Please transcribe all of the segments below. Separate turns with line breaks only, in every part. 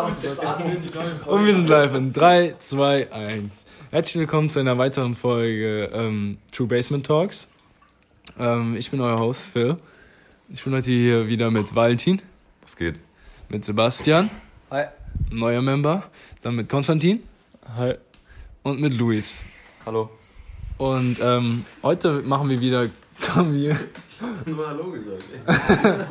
Und wir sind live in 3, 2, 1. Herzlich willkommen zu einer weiteren Folge ähm, True Basement Talks. Ähm, ich bin euer Host Phil. Ich bin heute hier wieder mit Valentin.
Was geht?
Mit Sebastian.
Hi.
Neuer Member. Dann mit Konstantin.
Hi.
Und mit Luis.
Hallo.
Und ähm, heute machen wir wieder. Komm hier.
Nur Hallo gesagt,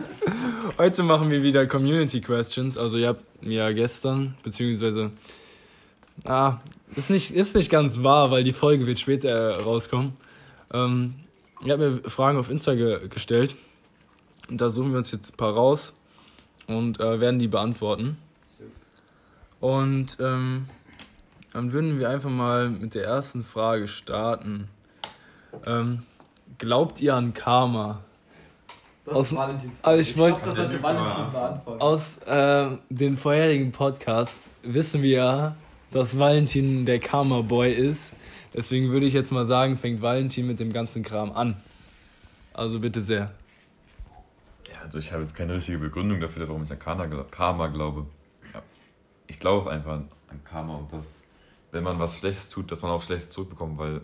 Heute machen wir wieder Community Questions. Also ihr habt mir gestern, beziehungsweise, ah, ist nicht, ist nicht ganz wahr, weil die Folge wird später äh, rauskommen. Ähm, ihr habt mir Fragen auf Insta ge gestellt und da suchen wir uns jetzt ein paar raus und äh, werden die beantworten. Und ähm, dann würden wir einfach mal mit der ersten Frage starten. Ähm, glaubt ihr an Karma? Aus- also ich wollte-
Valentin beantworten.
Aus äh, den vorherigen Podcasts wissen wir ja, dass Valentin der Karma Boy ist. Deswegen würde ich jetzt mal sagen, fängt Valentin mit dem ganzen Kram an. Also bitte sehr.
Ja, also ich habe jetzt keine richtige Begründung dafür, warum ich an Karma, gla- Karma glaube. Ja. Ich glaube einfach an, an Karma und dass, wenn man was Schlechtes tut, dass man auch Schlechtes zurückbekommt, weil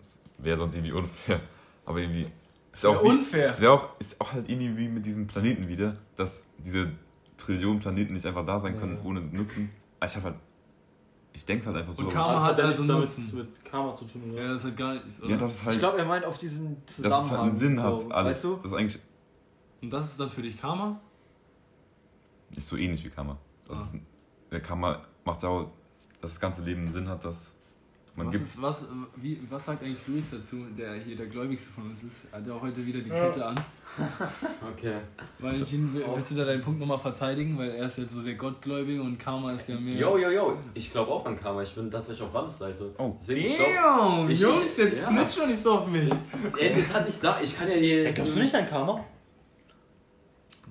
es wäre sonst irgendwie unfair. Aber irgendwie ist auch wie,
unfair.
Es wäre auch, ist auch halt irgendwie wie mit diesen Planeten wieder, dass diese Trillionen Planeten nicht einfach da sein können ohne Nutzen. Aber Ich habe halt, ich denke halt einfach so.
Und Karma-
Das
hat
ja
also
nichts damit
Nutzen.
mit Karma zu tun, oder?
das hat gar nichts.
ja, das ist halt,
Ich glaube, er meint auf diesen
dass es
Zusammenhang.
halt einen Sinn hat,
so,
alles.
Weißt du?
Das ist eigentlich
Und das ist dann für dich Karma?
ist so ähnlich wie Karma. Das
Ah.
ist, der Karma macht ja auch, dass das ganze Leben einen Sinn hat, dass man
Was,
gibt.
ist, was, wie, was sagt eigentlich Luis dazu, der hier der gläubigste von uns ist? Hat er auch heute wieder die Kette an.
Okay.
Valentin, will- willst du da deinen Punkt nochmal verteidigen? Weil er ist jetzt so der Gottgläubige und Karma ist ja mehr.
Yo, yo, yo. Ich glaube auch an Karma. Ich bin tatsächlich auf Walles Seite.
Oh.
Deswegen, ich Ich-
Jungs,
ich-
jetzt
ja.
snitch doch nicht so auf mich.
Ey, das hat nicht da. Ich kann ja hier.
Glaubst du nicht an Karma?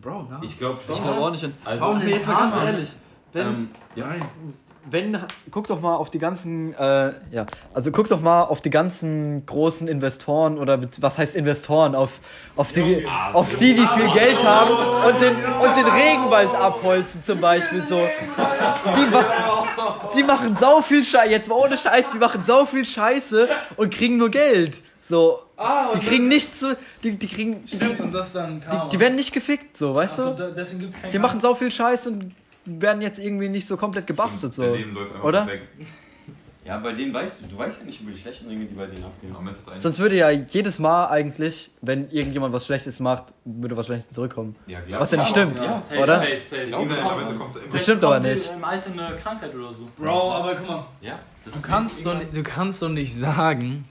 Bro, na.
Ich glaube schon.
Ich glaube auch nicht. an-
Also,
Warum
Okay, jetzt mal ganz
Karma?
ehrlich. Wenn,
ähm, ja.
Nein.
Wenn, guck doch mal auf die ganzen, äh, ja, also guck doch mal auf die ganzen großen Investoren oder mit- was heißt Investoren, auf, auf, die, auf die, die viel Geld haben und den, und den Regenwald abholzen zum Beispiel so. Die, was, die machen sau viel Scheiße, jetzt mal ohne Scheiß, die machen sau viel Scheiße und kriegen nur Geld. So,
Ah,
die kriegen nichts, zu- die, die kriegen, die,
Stimmt, und das dann Karma.
die werden nicht gefickt, so, weißt
Achso,
du?
da, deswegen gibt's kein
Die machen sau viel Scheiß und werden jetzt irgendwie nicht so komplett gebastelt, so.
Dein Leben läuft einfach
Oder?
perfekt.
Ja, bei denen weißt du, du weißt ja nicht über die schlechten Dinge, die bei denen abgehen.
Eigentlich-
Sonst würde ja jedes Mal eigentlich, wenn irgendjemand was Schlechtes macht, würde was Schlechtes zurückkommen.
Ja, klar.
Was ja nicht stimmt,
Ja,
safe,
oder?
safe, safe.
Es
Das stimmt aber nicht.
Im Alter eine Krankheit oder so.
Bro, aber guck mal.
Ja, das
Du kannst, doch, nicht- du kannst doch nicht sagen,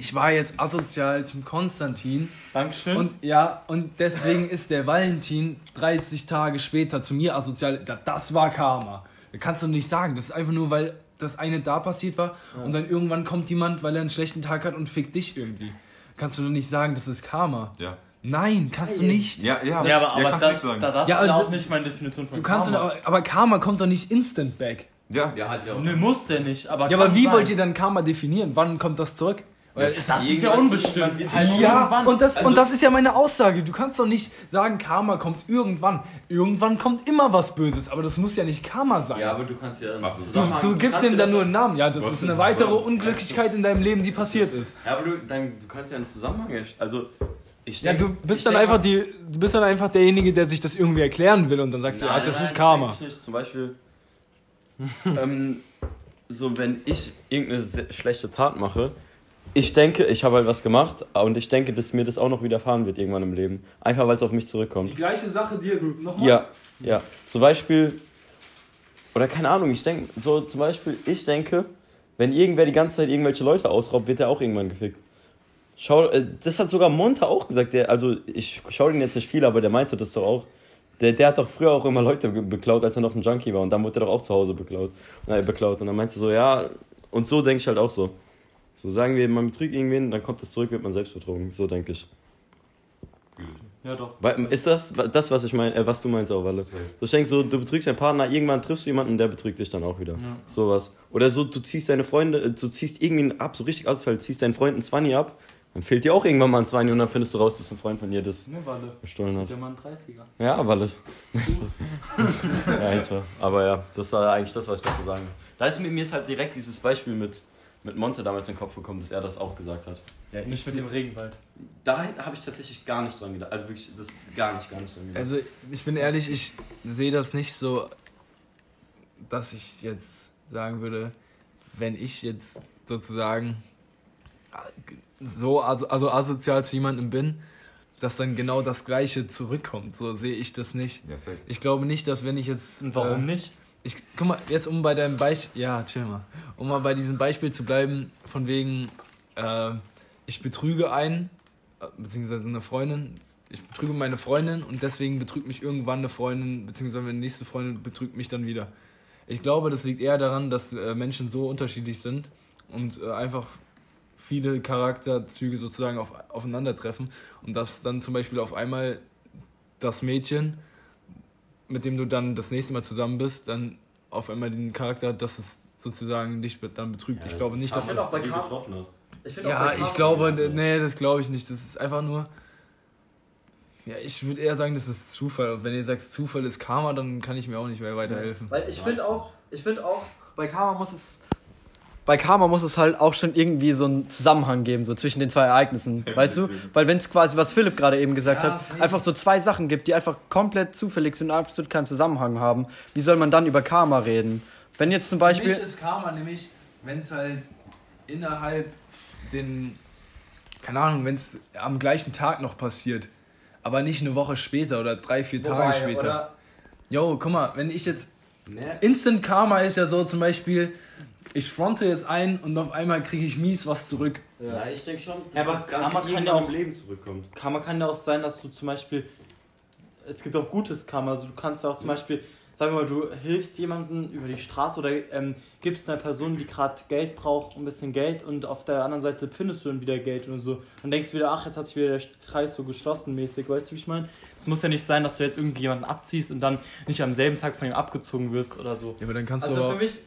ich war jetzt asozial zum Konstantin
Dankeschön.
und ja, und deswegen ist der Valentin 30 Tage später zu mir asozial. Da- Das war Karma. Du kannst doch nicht sagen, das ist einfach nur, weil das eine da passiert war und dann irgendwann kommt jemand, weil er einen schlechten Tag hat und fickt dich irgendwie. Kannst du doch nicht sagen, das ist Karma.
Ja.
Nein, kannst du nicht.
Ja, ja,
ja, aber, aber
kannst du
das,
nicht sagen.
da, das
Ja,
ist ja
also-
auch nicht meine Definition von
Du kannst
Karma.
doch, aber Karma kommt doch nicht instant back.
ja.
Ja, halt ja auch.
Nö, muss der nicht. Aber
Ja, aber wie
sein.
wollt ihr dann Karma definieren? Wann kommt das zurück? Weil
Das ist ja unbestimmt. Halt
Ja, und das,
Also-
und das ist ja meine Aussage. Du kannst doch nicht sagen, Karma kommt irgendwann. Irgendwann kommt immer was Böses, aber das muss ja nicht Karma sein.
Ja, aber du kannst ja.
Was
du, du gibst dem dann nur einen Namen. Ja, das ist eine weitere? Unglücklichkeit in deinem Leben, die passiert ist.
Ja, aber du, dann, du kannst ja einen Zusammenhang. Also, ich
Ja,
denk-
du bist
ich
dann
denk
einfach die, du bist dann einfach derjenige, der sich das irgendwie erklären will und dann sagst du,
Nein,
ja, das
nein,
ist Karma.
das denk ich nicht. Zum Beispiel, ähm, so wenn ich irgendeine schlechte Tat mache, ich denke, ich habe halt was gemacht und ich denke, dass mir das auch noch widerfahren wird irgendwann im Leben. Einfach weil es auf mich zurückkommt.
gleiche Sache dir nochmal.
Ja, ja. Zum Beispiel, oder keine Ahnung, ich denke, so zum Beispiel, ich denke, wenn irgendwer die ganze Zeit irgendwelche Leute ausraubt, wird er auch irgendwann gefickt. Schau, äh, das hat sogar Monte auch gesagt, der, also ich schaue den jetzt nicht viel, aber der meinte das doch auch. Der, der hat doch früher auch immer Leute beklaut, als er noch ein Junkie war und dann wurde er doch auch zu Hause beklaut. Beklaut. Und dann meinte er so, ja, und so denke ich halt auch so. So sagen wir, man betrügt irgendwen, dann kommt es zurück, wird man selbst betrogen. So denke ich.
Ja, doch.
Weil, ist das das, was ich meine, äh, was du meinst auch, Walle? So, ich denke so, du betrügst deinen Partner, irgendwann triffst du jemanden, der betrügt dich dann auch wieder. Sowas. Oder so, du ziehst deine Freunde, äh, du ziehst irgendwen ab, so richtig asozial, ziehst deinen Freunden 20 ab, Dann fehlt dir auch irgendwann mal ein 20 und dann findest du raus, dass ein Freund von dir das
Ne, Walle.
bestohlen hat.
Der Mann 30er.
Ja, aber das. ja, war. Aber ja, das war eigentlich das, was ich dazu sagen will. Da ist mir, mir ist halt direkt dieses Beispiel mit, mit Monte damals in den Kopf gekommen, dass er das auch gesagt hat.
Ja,
Nicht mit dem Regenwald.
Da habe ich tatsächlich gar nicht dran gedacht. Also wirklich, das gar nicht, gar nicht dran gedacht.
Also ich bin ehrlich, ich sehe das nicht so, dass ich jetzt sagen würde, wenn ich jetzt sozusagen so also, also asozial zu jemandem bin, dass dann genau das Gleiche zurückkommt. So sehe ich das nicht.
Ja.
Ich glaube nicht, dass wenn ich jetzt.
Und warum
äh,
nicht?
Ich, guck mal, jetzt um bei deinem Beispiel, ja, chill mal, um mal bei diesem Beispiel zu bleiben, von wegen, äh, ich betrüge einen, äh, beziehungsweise eine Freundin, ich betrüge meine Freundin und deswegen betrügt mich irgendwann eine Freundin, beziehungsweise meine nächste Freundin betrügt mich dann wieder. Ich glaube, das liegt eher daran, dass äh, Menschen so unterschiedlich sind und äh, einfach viele Charakterzüge sozusagen auf, aufeinandertreffen und dass dann zum Beispiel auf einmal das Mädchen mit dem du dann das nächste Mal zusammen bist, dann auf einmal den Charakter hat, dass es sozusagen dich dann betrügt. ich glaube nicht, dass
Karma.
das.
auch bei
die
Karma-
getroffen hast.
Ich find auch bei
Ja,
Karma-
ich glaube, d- nee, das glaube ich nicht. Das ist einfach nur. Ja, ich würde eher sagen, das ist Zufall. Und wenn ihr sagt, Zufall ist Karma, dann kann ich mir auch nicht mehr weiterhelfen.
Weil ich finde auch, ich finde auch, bei Karma muss es. Bei Karma muss es halt auch schon irgendwie so einen Zusammenhang geben, so zwischen den zwei Ereignissen. Weißt du? Weil wenn es quasi, was Philipp gerade eben gesagt
Ja,
hat,
safe.
einfach so zwei Sachen gibt, die einfach komplett zufällig sind und absolut keinen Zusammenhang haben, wie soll man dann über Karma reden? Wenn jetzt zum
Für
Beispiel.
mich ist Karma nämlich, wenn es halt innerhalb den. Keine Ahnung, wenn es am gleichen Tag noch passiert. Aber nicht eine Woche später oder drei, vier Tage
Wobei,
später. Jo, guck mal, wenn ich jetzt
Nee.
Instant Karma ist ja so zum Beispiel, ich fronte jetzt ein und auf einmal kriege ich mies was zurück.
Ja, ich denke schon,
Ja, aber
das
Karma kann ja auch-
im Leben zurückkommt.
Karma kann ja auch sein, dass du zum Beispiel. Es gibt auch gutes Karma. Also du kannst ja auch zum Beispiel, sagen wir mal, du hilfst jemandem über die Straße oder ähm, gibst einer Person, die gerade Geld braucht, ein bisschen Geld und auf der anderen Seite findest du dann wieder Geld und so. Und denkst wieder, ach, jetzt hat sich wieder der Kreis so geschlossen mäßig. Weißt du, wie ich meine? Es muss ja nicht sein, dass du jetzt irgendjemanden abziehst und dann nicht am selben Tag von ihm abgezogen wirst oder so.
Ja, aber dann kannst du
Also
aber
für
auch,
mich.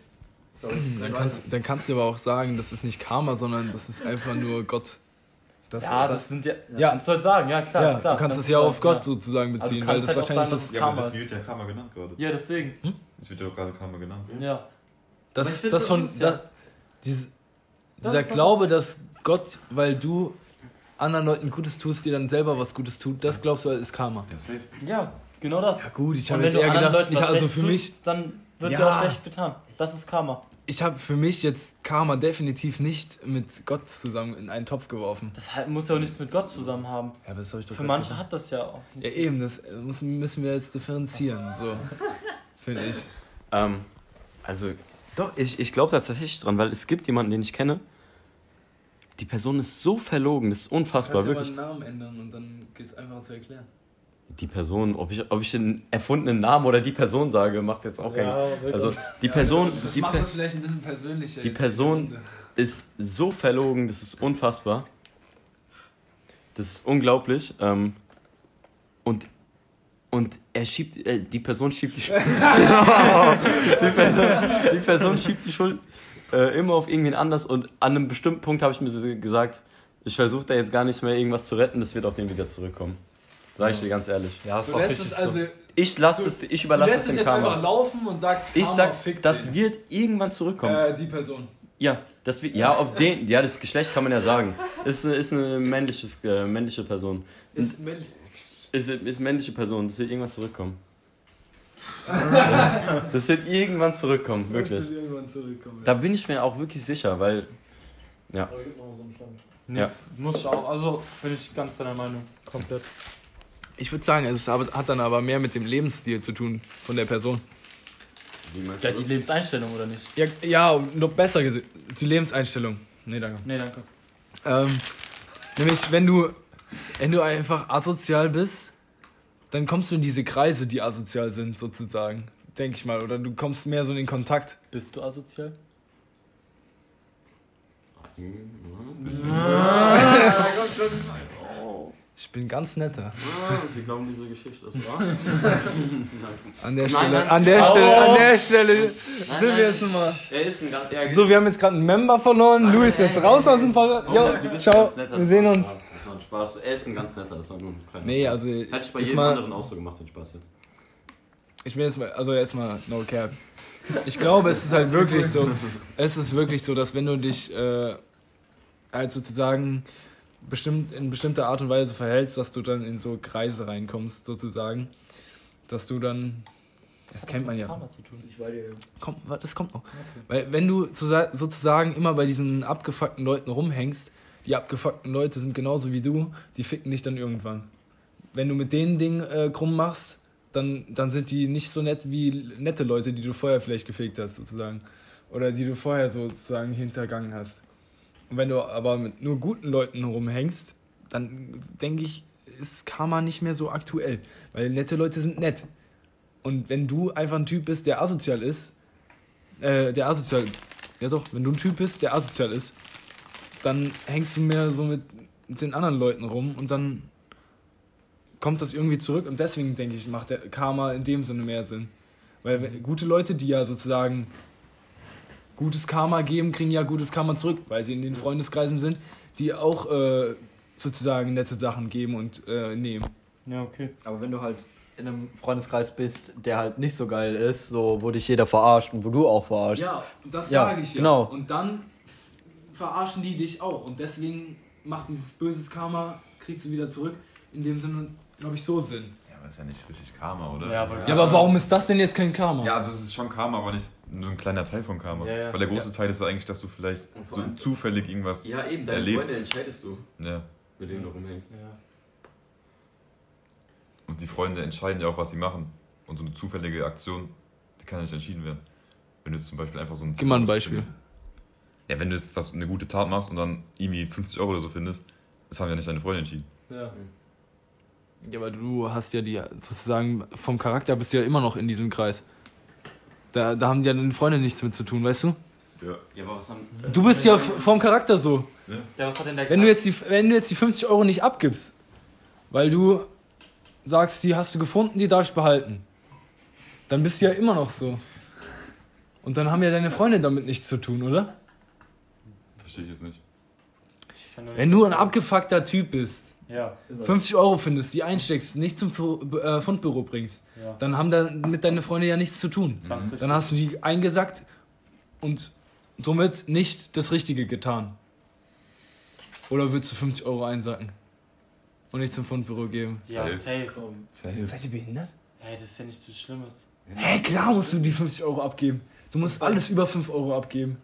Sorry.
dann kannst, dann kannst du aber auch sagen, das ist nicht Karma, sondern das ist einfach nur Gott. Das,
Ja, das sind ja.
Ja.
Kannst du halt sagen, ja klar.
ja,
klar
du kannst es
du
ja
sagen,
auf Gott
ja.
sozusagen
Also
beziehen, weil das
halt
wahrscheinlich
sein,
das,
dass-
Ja, aber das wird ja Karma genannt gerade.
Ja, deswegen.
Das wird ja auch gerade Karma genannt.
Ja.
Das, das
ja.
das, dieses,
Das
dieser
ist das,
Glaube, dass Gott, weil du anderen Leuten Gutes tust, dir dann selber was Gutes tut, das glaubst du ist Karma.
Ja, safe.
Ja, genau das.
Ja gut, ich habe
wenn
jetzt eher
anderen
gedacht,
Leuten
ich, also für mich,
tust, dann wird
Ja.
dir auch schlecht getan. Das ist Karma.
ich habe für mich jetzt Karma definitiv nicht mit Gott zusammen in einen Topf geworfen.
Das muss ja auch nichts mit Gott zusammen haben.
Ja, aber das habe ich doch
Für manche
gesagt.
hat das ja auch
Ja
nicht.
eben, das müssen, müssen wir jetzt differenzieren, so finde ich.
Ähm, also, doch, ich, ich glaube tatsächlich dran, weil es gibt jemanden, den ich kenne. Die Person ist so verlogen, das ist unfassbar,
du mal
wirklich.
den Namen ändern und dann geht es einfacher zu erklären.
Die Person, ob ich, ob ich den erfundenen Namen oder die Person sage, macht jetzt auch keinen.
wirklich.
Also, die Person,
Das
die,
macht das vielleicht ein bisschen persönlicher.
die Person- ist so verlogen, das ist unfassbar. Das ist unglaublich. Ähm, und, und er schiebt, äh, die Person schiebt die Schuld. die, Person, die Person schiebt die Schuld äh, immer auf irgendwen anders und an einem bestimmten Punkt habe ich mir so gesagt, ich versuche da jetzt gar nicht mehr irgendwas zu retten, das wird auf den wieder zurückkommen. Sag ich dir ganz ehrlich.
Ja, ist
Du
auch
lässt
richtig
es also,
Ich lasse es, ich überlasse es dem
jetzt einfach
Karma.
laufen und sagst,
Ich
Karma
sag,
fickt
das
den.
wird irgendwann zurückkommen.
Äh, die Person.
Ja, das wird, ja, ob den, ja, das Geschlecht kann man ja sagen. Ist, eine- ist eine männliches, äh, männliche Person.
Ist männlich.
Ist, ist männliche Person, das wird irgendwann zurückkommen. das wird irgendwann zurückkommen,
Das
wirklich.
wird irgendwann zurückkommen.
Da bin ich mir auch wirklich sicher, weil, ja.
Nee,
Ja.
Muss ich auch. Also bin ich ganz deiner Meinung. Komplett.
Ich würde sagen, es hat hat dann aber mehr mit dem Lebensstil zu tun von der Person.
Ja, die Lebenseinstellung oder nicht?
Ja, ja noch besser gesagt, die Lebenseinstellung. Nee, danke.
Nee, danke.
Ähm, nämlich, wenn du, wenn du einfach asozial bist, dann kommst du in diese Kreise, die asozial sind, sozusagen. Denke ich mal. Oder du kommst mehr so in den Kontakt.
Bist du asozial?
Ich bin ganz netter.
Sie glauben diese Geschichte, das war?
An der Stelle,
nein.
an der. Stelle, an der Stelle sind
nein.
wir jetzt nochmal.
Er ist ein ganz. Er
So, wir haben jetzt gerade einen Member verloren. Luis ist raus aus dem Fall. Jo, ciao, wir sehen uns.
Spaß, Das war ein Spaß. Er ist ein ganz netter, das war nur ein kleiner.
Nee, also
Hätte ich bei jedem
mal,
anderen auch so gemacht, den Spaß jetzt.
ich bin jetzt mal, also jetzt mal no cap. Ich glaube, es ist halt wirklich so, es ist wirklich so, dass wenn du dich äh, halt sozusagen bestimmt in bestimmter Art und Weise verhältst, dass du dann in so Kreise reinkommst, sozusagen, dass du dann, das kennt man ja. Komm, das kommt noch. Weil wenn du zu- sozusagen immer bei diesen abgefuckten Leuten rumhängst, die abgefuckten Leute sind genauso wie du, die ficken dich dann irgendwann. Wenn du mit den Dingen äh, krumm machst, dann, dann sind die nicht so nett wie nette Leute, die du vorher vielleicht gefickt hast, sozusagen. Oder die du vorher sozusagen hintergangen hast. Und wenn du aber mit nur guten Leuten rumhängst, dann denke ich, ist Karma nicht mehr so aktuell. Weil nette Leute sind nett. Und wenn du einfach ein Typ bist, der asozial ist, äh, der asozial, ja doch, wenn du ein Typ bist, der asozial ist, dann hängst du mehr so mit, mit den anderen Leuten rum und dann kommt das irgendwie zurück und deswegen denke ich, macht der Karma in dem Sinne mehr Sinn. Weil wenn, gute Leute, die ja sozusagen gutes Karma geben, kriegen ja gutes Karma zurück, weil sie in den Freundeskreisen sind, die auch äh, sozusagen nette Sachen geben und äh, nehmen.
Ja, okay.
Aber wenn du halt in einem Freundeskreis bist, der halt nicht so geil ist, so wo dich jeder verarscht und wo du auch verarschst.
Ja, das
Ja,
sage ich ja.
genau.
Und dann verarschen die dich auch. Und deswegen macht dieses böses Karma, kriegst du wieder zurück. In dem Sinne, glaube ich, so Sinn.
Ja, aber ist ja nicht richtig Karma, oder?
Ja, aber-
Ja, aber warum ist das denn jetzt kein Karma?
Ja, also es ist schon Karma, aber nicht nur ein kleiner Teil von Karma.
Ja, ja.
Weil der große Teil ist ja eigentlich, dass du vielleicht so
allem-
zufällig irgendwas
Ja, eben, deine
erlebst.
Freunde entscheidest du,
Ja.
mit denen du rumhängst.
Ja.
Und die Freunde entscheiden ja auch, was sie machen. Und so eine zufällige Aktion, die kann ja nicht entschieden werden. Wenn du jetzt zum Beispiel einfach so ein...
Gib mal ein Beispiel.
Ja, wenn du jetzt was, eine gute Tat machst und dann irgendwie 50 Euro oder so findest, das haben ja nicht deine Freunde entschieden.
Ja.
Ja, aber du hast ja die, sozusagen, vom Charakter bist du ja immer noch in diesem Kreis. Da, da haben ja deine Freunde nichts mit zu tun, weißt du?
Ja.
Ja, aber was haben.
Du bist ja vom Charakter so.
Ja, was hat denn der
Wenn du jetzt die, wenn du jetzt die 50 Euro nicht abgibst, weil du sagst, die hast du gefunden, die darf ich behalten, dann bist du ja immer noch so. Und dann haben ja deine Freunde damit nichts zu tun, oder?
Verstehe ich jetzt nicht.
Ich
Wenn du ein abgefuckter Typ bist,
Ja,
50 Euro findest, die einsteckst, nicht zum äh, Fundbüro bringst,
ja.
dann haben damit deine Freunde ja nichts zu tun.
Ganz richtig.
Dann hast du die eingesackt und somit nicht das Richtige getan. Oder würdest du 50 Euro einsacken und nicht zum Fundbüro geben?
Ja,
Safe.
safe.
Safe.
Seid ihr behindert?
Hey, das ist ja nichts so Schlimmes.
Hä, klar musst du die 50 Euro abgeben. Du musst alles über 5 Euro abgeben.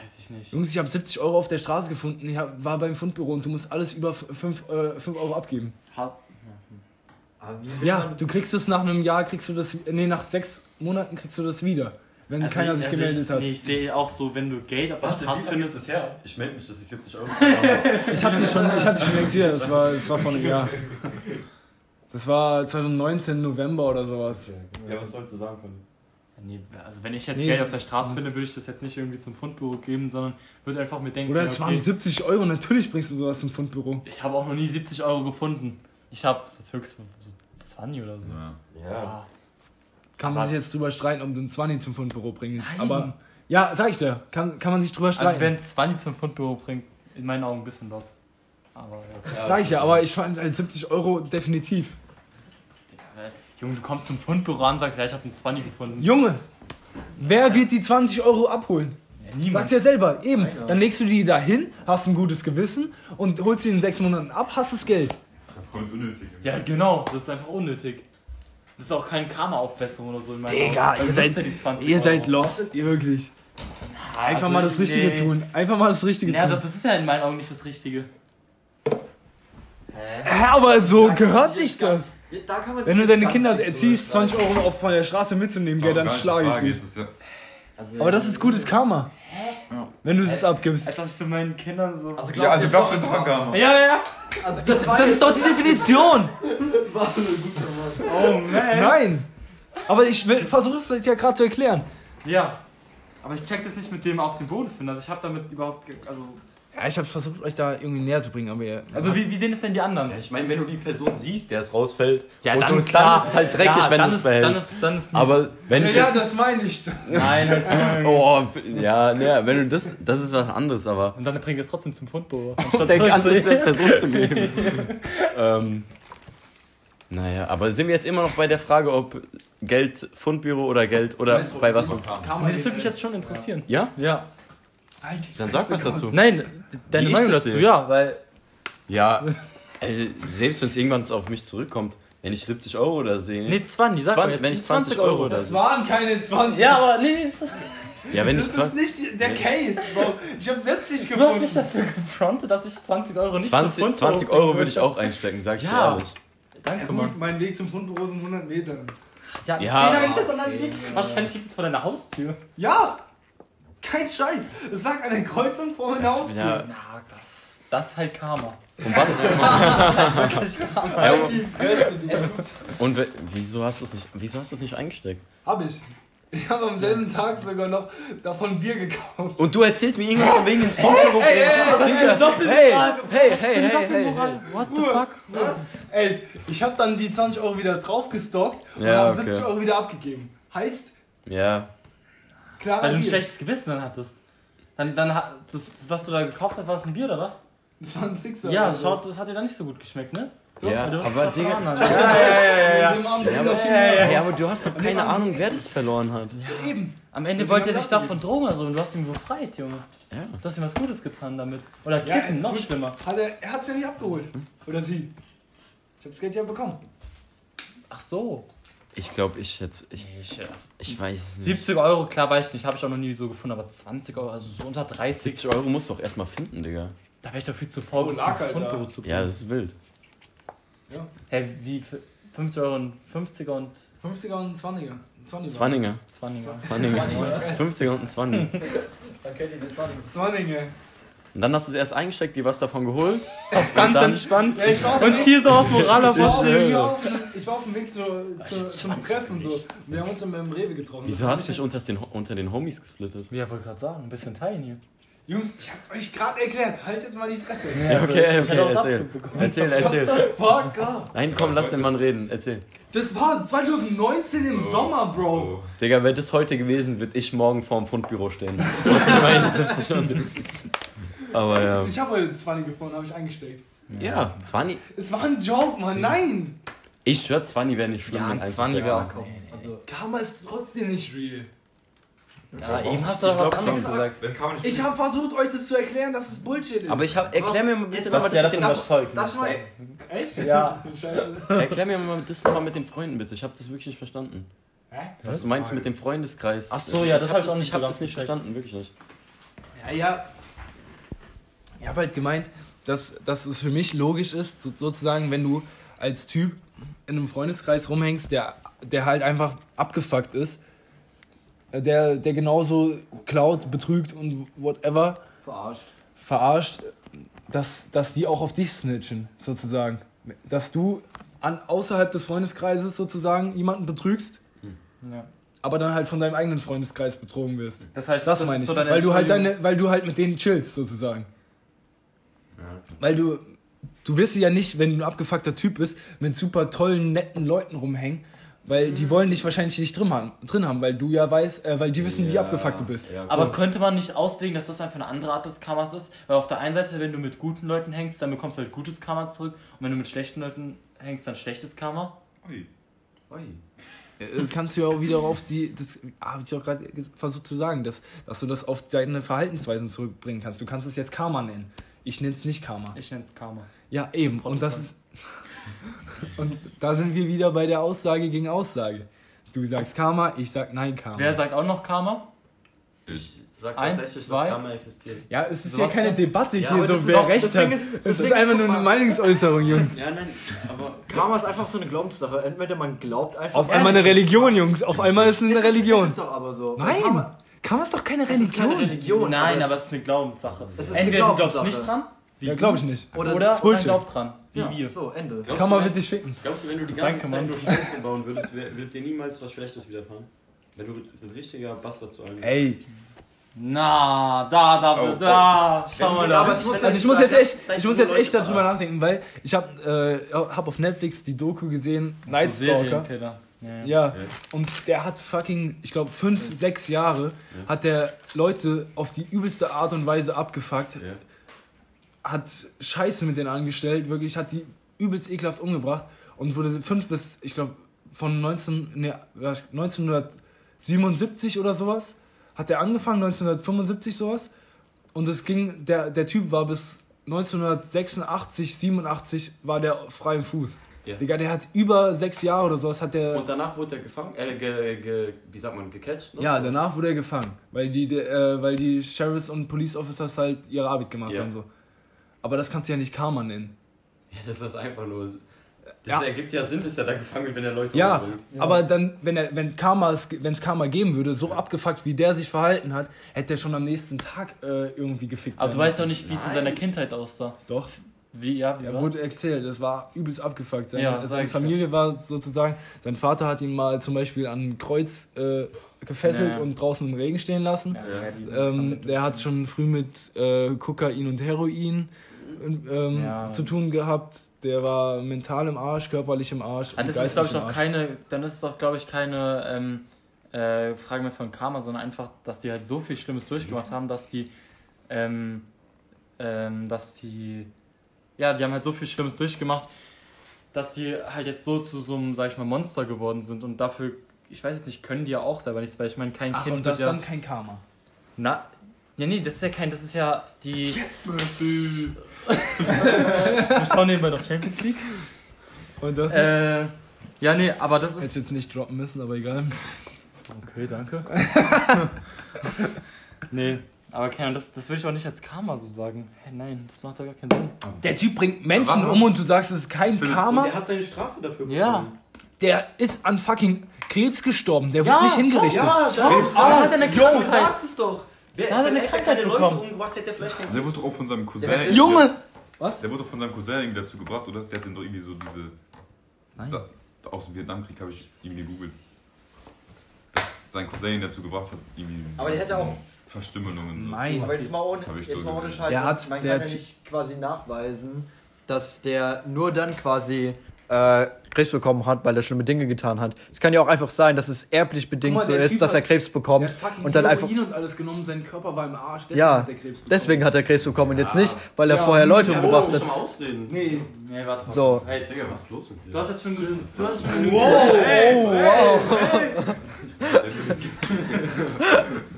Weiß ich nicht.
Jungs, ich habe 70 Euro auf der Straße gefunden. Ich hab, war beim Fundbüro und du musst alles über 5 äh, fünf Euro abgeben.
Hass.
Ja, du kriegst es nach einem Jahr, kriegst du das, nee, nach sechs Monaten kriegst du das wieder. Wenn
Also
keiner
ich-
sich
also
gemeldet
ich,
hat.
Nee, ich sehe auch so, wenn du Geld auf der Straße findest.
das her? Ich melde mich, dass ich 70 Euro
Ich hatte schon, ich hatte schon längst wieder. Das war, das war vor einem Jahr. Das war 2019 November oder sowas.
Ja, was sollst du sagen können?
Nee, also wenn ich jetzt
Nee,
Geld auf der Straße finde, würde ich das jetzt nicht irgendwie zum Fundbüro geben, sondern würde einfach mir denken,
Oder es
okay,
waren 70 Euro. Natürlich bringst du sowas zum Fundbüro.
ich habe auch noch nie 70 Euro gefunden. Ich habe das höchste so 20 oder so.
Ja.
Ja.
Kann man sich jetzt drüber streiten, ob du ein 20 zum Fundbüro bringst.
Nein.
Aber ja, sag ich dir, kann, kann man sich drüber streiten.
Also wenn 20 zum Fundbüro bringt, in meinen Augen ein bisschen lost. Aber ja.
sag ich ja, aber ich fand halt 70 Euro definitiv.
Junge, du kommst zum Fundbüro an und sagst, ja, ich habe einen 20 gefunden.
Junge, wer wird die 20 Euro abholen?
Ja,
Sag's
niemand.
ja selber, eben.
Keiner.
Dann legst du die da hin, hast ein gutes Gewissen und holst die in sechs Monaten ab, hast das Geld.
Das ist voll unnötig.
Ja, genau, das ist einfach unnötig. Das ist auch kein Karma-Aufbesserung oder so in
Digga, ihr seid-
nutzt die 20
Ihr seid lost, ihr wirklich. Einfach
Also,
mal das Richtige
nee.
tun. Einfach mal das Richtige
Ja,
tun.
das ist ja in meinen Augen nicht das Richtige.
Hä, aber so gehört sich das.
Da kann man
Wenn du deine Kinder erziehst, 20 Euro auf von der Straße mitzunehmen, dann schlage ich dich.
Das ja,
Aber das ist gutes Karma. Wenn du das abgibst.
Als ob ich zu meinen Kindern so.
Also
ja, also glaubst du doch an Karma?
ja, ja.
Also
Das, das ist doch die Definition.
Oh man.
Nein. Aber ich versuche es ja gerade zu erklären.
Ja. Aber ich check das nicht mit dem auf den Boden finden. Also ich habe damit überhaupt. Also.
Ja, ich habe versucht, euch da irgendwie näher zu bringen, aber ihr.
Also wie, wie sehen es denn die anderen?
Ja, ich meine, wenn du die Person siehst, der es rausfällt,
Ja,
und
dann
du,
ist klar.
dann ist es halt dreckig,
Ja,
wenn du es
ist- dann
behältst.
ist- dann ist.
Aber wenn ich
ja, das meine ich.
Nein, mal.
oh, ja, ne, wenn du das, das ist was anderes, aber
Und dann bringt es trotzdem zum Fundbüro. anstatt
der
zurück
ist der Person zu geben. ähm, naja, aber sind wir jetzt immer noch bei der Frage, ob Geld Fundbüro oder Geld oder bei was?
Nee, das würde mich jetzt schon interessieren.
Ja?
Ja.
Dann sag was dazu.
Nein, deine
Wie ich
Meinung dazu,
sehe.
ja, weil.
Ja, ey, selbst wenn es irgendwann auf mich zurückkommt, wenn ich 70 Euro oder sehe.
Nee, 20, sag
20,
mal jetzt.
wenn ich
nicht
20 Euro da
Das waren keine 20.
Ja, aber nee, das-
ja, wenn ich
das
20,
ist nicht der Case, Bro. Ich habe 70
du hast mich
gefunden.
dafür gefrontet, dass ich 20 Euro nicht
20,
zum
20
Fundbüro
Euro würde ich auch einstecken, sag ich
Ja.
dir ehrlich.
Danke,
Ja,
Mann.
gut, mein Weg zum Fundbüro sind 100 Meter.
Ja,
Ja,
ja ist jetzt an deinem Weg. Wahrscheinlich liegt es vor deiner Haustür.
Ja! Kein Scheiß. Es lag an der Kreuzung vor meiner Haustür.
Ja,
Ja, das, das ist halt Karma.
und, was, ja,
Halt Digga.
und wieso hast du es nicht, wieso hast du es nicht eingesteckt?
Hab ich. Ich habe am selben Tag sogar noch davon Bier gekauft.
Und du erzählst mir irgendwas von wegen ins Fundbüro
Ey, ey, ey,
Digga, hey, hey, hey, hey, hey, hey.
What the fuck?
Ey, ich habe dann die 20 Euro wieder draufgestockt und
Ja,
habe
okay.
70 Euro wieder abgegeben. Heißt,
Ja,
klar,
Weil du ein
Bier.
schlechtes Gewissen dann hattest. Dann, dann hat das, was du da gekauft hast, war es ein Bier oder was?
Das war ein Sixer.
Ja,
oder so.
schaut, das hat dir dann nicht so gut geschmeckt, ne?
ja,
Du hast
aber
es
Digga.
Ja, ja, ja, ja, ja.
Ja, aber- ja, du hast doch keine Ahnung, wer das verloren hat.
Ja, eben.
Am Ende wollte er
hab
sich
ich
davon drogen oder so und du hast ihn befreit, Junge.
Ja.
Du hast ihm was Gutes getan damit. Oder
Ja,
kicken, noch
so-
schlimmer.
Hat er er hat es ja nicht abgeholt. Oder sie. Ich habe das Geld ja bekommen.
Ach so.
Ich glaube, ich jetzt, ich,
Nee, shit.
ich weiß es nicht.
70 Euro, klar weiß ich nicht, habe ich auch noch nie so gefunden, aber 20 Euro, also so unter 30,
70 Euro musst du doch erstmal finden, Digga.
da wäre ich doch viel zu faul,
Oh,
bis
lag
zum Fundbüro zu
Ja, das ist wild.
Ja.
Hä, wie, für 50 Euro und 50er und
50er und 20er. 20er.
Zwanninger.
20er.
Zwanninger. 50er und ein 20.
Zwanninge.
Und dann hast du es erst eingesteckt, dir was davon geholt.
Ganz
dann-
entspannt.
Ja, ich war auf
Und
dem
hier so auf Moral auf
ich war, auf,
ist,
ich, war auf, ich war auf dem Weg zu, zu, zum Treffen. So. Wir haben uns dann beim Rewe getroffen.
Wieso hast du dich unter den, unter den Homies gesplittet?
Ja, wollte gerade sagen, ein bisschen teilen hier.
Jungs, ich hab's euch gerade erklärt. Halt jetzt mal die Fresse.
Ja, okay,
also, ich
okay,
auch was
erzähl. Erzähl, erzähl.
Fuck.
Nein, komm, lass den Mann reden. Erzähl.
Das war 2019 im Sommer, Bro.
Digga, wäre das heute gewesen, würde ich morgen vorm Fundbüro stehen. Aber ja.
Ich habe heute 20 gefunden, habe ich eingesteckt.
Ja, 20.
Es war ein Joke, Mann. Nein.
Ich schwör, 20 wäre nicht schlimm.
Ja,
wenn
ein
eins
20 wäre auch. Also,
Karma ist trotzdem nicht real.
ja, eben hast du
Ich
doch was anderes gesagt.
Nicht
Ich habe versucht, euch das zu erklären, dass es Bullshit ist.
Aber ich hab, erklär mir mal bitte nochmal
ja
das den,
überzeugt.
Darf ich mal. Echt?
Ja.
Scheiße.
erklär mir mal das nochmal mit den Freunden bitte. Ich habe das wirklich nicht verstanden.
Hä?
Was du meinst mit dem Freundeskreis?
Ach so, ja, das
hab
hab ich auch nicht
Ich habe das nicht verstanden, wirklich nicht.
Ja, ja. Ich habe halt gemeint, dass, dass es für mich logisch ist, so, sozusagen, wenn du als Typ in einem Freundeskreis rumhängst, der, der halt einfach abgefuckt ist, äh, der, der genauso klaut, betrügt und whatever,
Verarscht.
verarscht, dass, dass die auch auf dich snitchen, sozusagen. Dass du an, außerhalb des Freundeskreises sozusagen jemanden betrügst,
Ja.
aber dann halt von deinem eigenen Freundeskreis betrogen wirst.
Das heißt,
Das,
ist
meine ich.
so deine
weil, du halt deine, weil du halt mit denen chillst, sozusagen. Weil du, du wirst ja nicht, wenn du ein abgefuckter Typ bist, mit super tollen, netten Leuten rumhängen, weil die wollen dich wahrscheinlich nicht drin haben, drin haben weil du ja weißt, äh, weil die wissen, wie
Ja,
abgefuckt du bist.
ja,
Aber könnte man nicht auslegen, dass das einfach eine andere Art des Karmas ist? Weil auf der einen Seite, wenn du mit guten Leuten hängst, dann bekommst du halt gutes Karma zurück. Und wenn du mit schlechten Leuten hängst, dann schlechtes Karma.
Ui.
Ui.
Das kannst du ja auch wieder auf die, das habe ich auch gerade versucht zu sagen, dass, dass du das auf deine Verhaltensweisen zurückbringen kannst. Du kannst es jetzt Karma nennen. Ich nenne es nicht Karma.
Ich nenne es Karma.
Ja, eben.
Das
Und das ist. Und da sind wir wieder bei der Aussage gegen Aussage. Du sagst Karma, ich sag nein Karma.
Wer sagt auch noch Karma?
Ich.
Sag
Eins,
tatsächlich,
zwei.
dass Karma existiert.
ja, es ist
So
ja keine? Debatte
Ja,
hier, so wer
auch-
recht hat.
ist-
Es ist einfach nur eine
mal.
Meinungsäußerung, Jungs.
Ja, nein, aber
Karma ist einfach so eine Glaubenssache. Entweder man glaubt einfach.
Auf einmal eine Religion, Jungs. Auf einmal ist es eine
Ist
Religion.
Ist es doch aber so.
Nein!
Karma,
Karma ist doch keine
es ist keine
Religion.
Religion.
Nein, aber
es
es ist eine Glaubenssache.
Es ist eine
Entweder du glaubst
Glaubenssache.
nicht dran, wie
Ja, glaube ich nicht.
Oder,
oder
ist
man glaubt dran, wie
ja,
wir.
So, Ende.
Glaubst
Karma
du,
wird dich ficken.
Glaubst du, wenn du die ganze
Danke,
Zeit nur Scheiße bauen würdest, wird dir niemals was Schlechtes widerfahren? Wenn du ein richtiger Bastard zu allem bist.
Ey,
Na, da, da,
Oh,
da, schau mal da.
Also ich muss jetzt echt, ich muss jetzt echt darüber nachdenken, weil ich habe äh, hab auf Netflix die Doku gesehen, Night Stalker.
Ja.
Ja, und der hat fucking, ich glaube, fünf, sechs Jahre hat der Leute auf die übelste Art und Weise abgefuckt,
Ja.
hat Scheiße mit denen angestellt, wirklich, hat die übelst ekelhaft umgebracht und wurde fünf bis, ich glaube, von 19, nee, ja, 1977 oder sowas, hat er angefangen, 1975 sowas. Und es ging, der, der Typ war bis 1986, 87 war der frei im Fuß.
Ja.
Digga, der hat über sechs Jahre oder sowas hat der.
Und danach wurde er gefangen, äh, ge, ge, wie sagt man, gecatcht? ne?
Ja, danach wurde er gefangen, weil die, de- äh, weil die Sheriffs und Police Officers halt ihre Arbeit gemacht
Ja.
haben. So. Aber das kannst du ja nicht Karma nennen.
Ja, das ist einfach nur. Das
Ja.
ergibt ja Sinn, dass er da gefangen wird, wenn er Leute
Ja,
umbringt.
aber dann, wenn er, wenn Karma es, wenn es Karma geben würde, so abgefuckt wie der sich verhalten hat, hätte er schon am nächsten Tag äh, irgendwie gefickt.
Aber du weißt doch nicht, wie es in seiner. Kindheit aussah.
Doch,
Wie, ja, wie
er
war?
wurde erzählt, das war übelst abgefuckt. Seine,
Ja,
seine Familie war sozusagen, sein Vater hat ihn mal zum Beispiel an ein Kreuz äh, gefesselt
Ja.
und draußen im Regen stehen lassen.
Ja,
Ähm, der hat schon früh mit äh, Kokain und Heroin ähm,
Ja.
zu tun gehabt. Der war mental im Arsch, körperlich im Arsch.
Ah,
und
das ist, glaube ich, auch keine, dann ist es auch, glaube ich, keine ähm, äh, Frage mehr von Karma, sondern einfach, dass die halt so viel Schlimmes durchgemacht haben, dass die, ähm, ähm, dass die, ja, die haben halt so viel Schlimmes durchgemacht, dass die halt jetzt so zu so einem, sag ich mal, Monster geworden sind und dafür, ich weiß jetzt nicht, können die ja auch selber nichts, weil ich meine, kein
Ach,
Kind
und das ist
ja,
dann kein Karma.
na, ja, nee, das ist ja kein, das ist ja die, wir schauen nebenbei noch Champions League.
Und das ist.
Äh, ja, nee, aber das ist.
Hätte jetzt nicht droppen müssen, aber egal.
Okay, danke. nee, aber keine Ahnung, das, das würde ich auch nicht als Karma so sagen. Hä, nein, das macht doch gar keinen Sinn.
Der Typ bringt Menschen um und du sagst, es ist kein Karma.
Und er hat seine Strafe dafür bekommen.
Ja.
Der ist an fucking Krebs gestorben. Der
Ja,
wurde nicht hingerichtet.
Ja,
Ja, aber er hat eine
Junge,
Krankheit.
sag's es doch. Wer,
Er hat eine
wenn er
Krankheit
keine Leute
bekommen.
umgebracht, hätte er vielleicht keinen
Der wurde doch auch von seinem Cousin.
Der-
Junge!
Der wurde doch von seinem Cousin irgendwie dazu gebracht, oder? Der hat den doch irgendwie so diese.
Nein.
Da, aus dem Vietnamkrieg habe ich ihm gegoogelt. Dass sein Cousin ihn dazu gebracht hat, irgendwie. diese
Aber der hätte auch-
Verstümmelungen.
Nein.
Aber jetzt mal ohne, jetzt
so
mal ohne. Scheiß.
Der hat-
man
der
kann ja nicht quasi nachweisen, dass der nur dann quasi äh, Krebs bekommen hat, weil er schlimme Dinge getan hat. Es kann ja auch einfach sein, dass es erblich bedingt
mal,
so ist,
Typ
dass er Krebs bekommt und dann einfach.
Und alles genommen, sein Körper war im Arsch. Deswegen
Ja,
hat der Krebs bekommen.
deswegen hat er Krebs bekommen und jetzt nicht, weil er
Ja,
vorher Leute umgebracht
Oh,
hat.
schon mal ausreden.
Nee.
Nee, warte mal.
So.
Hey,
Digga, was ist los mit dir?
Du hast jetzt schon gesehen. Du hast schon
Oh, wow.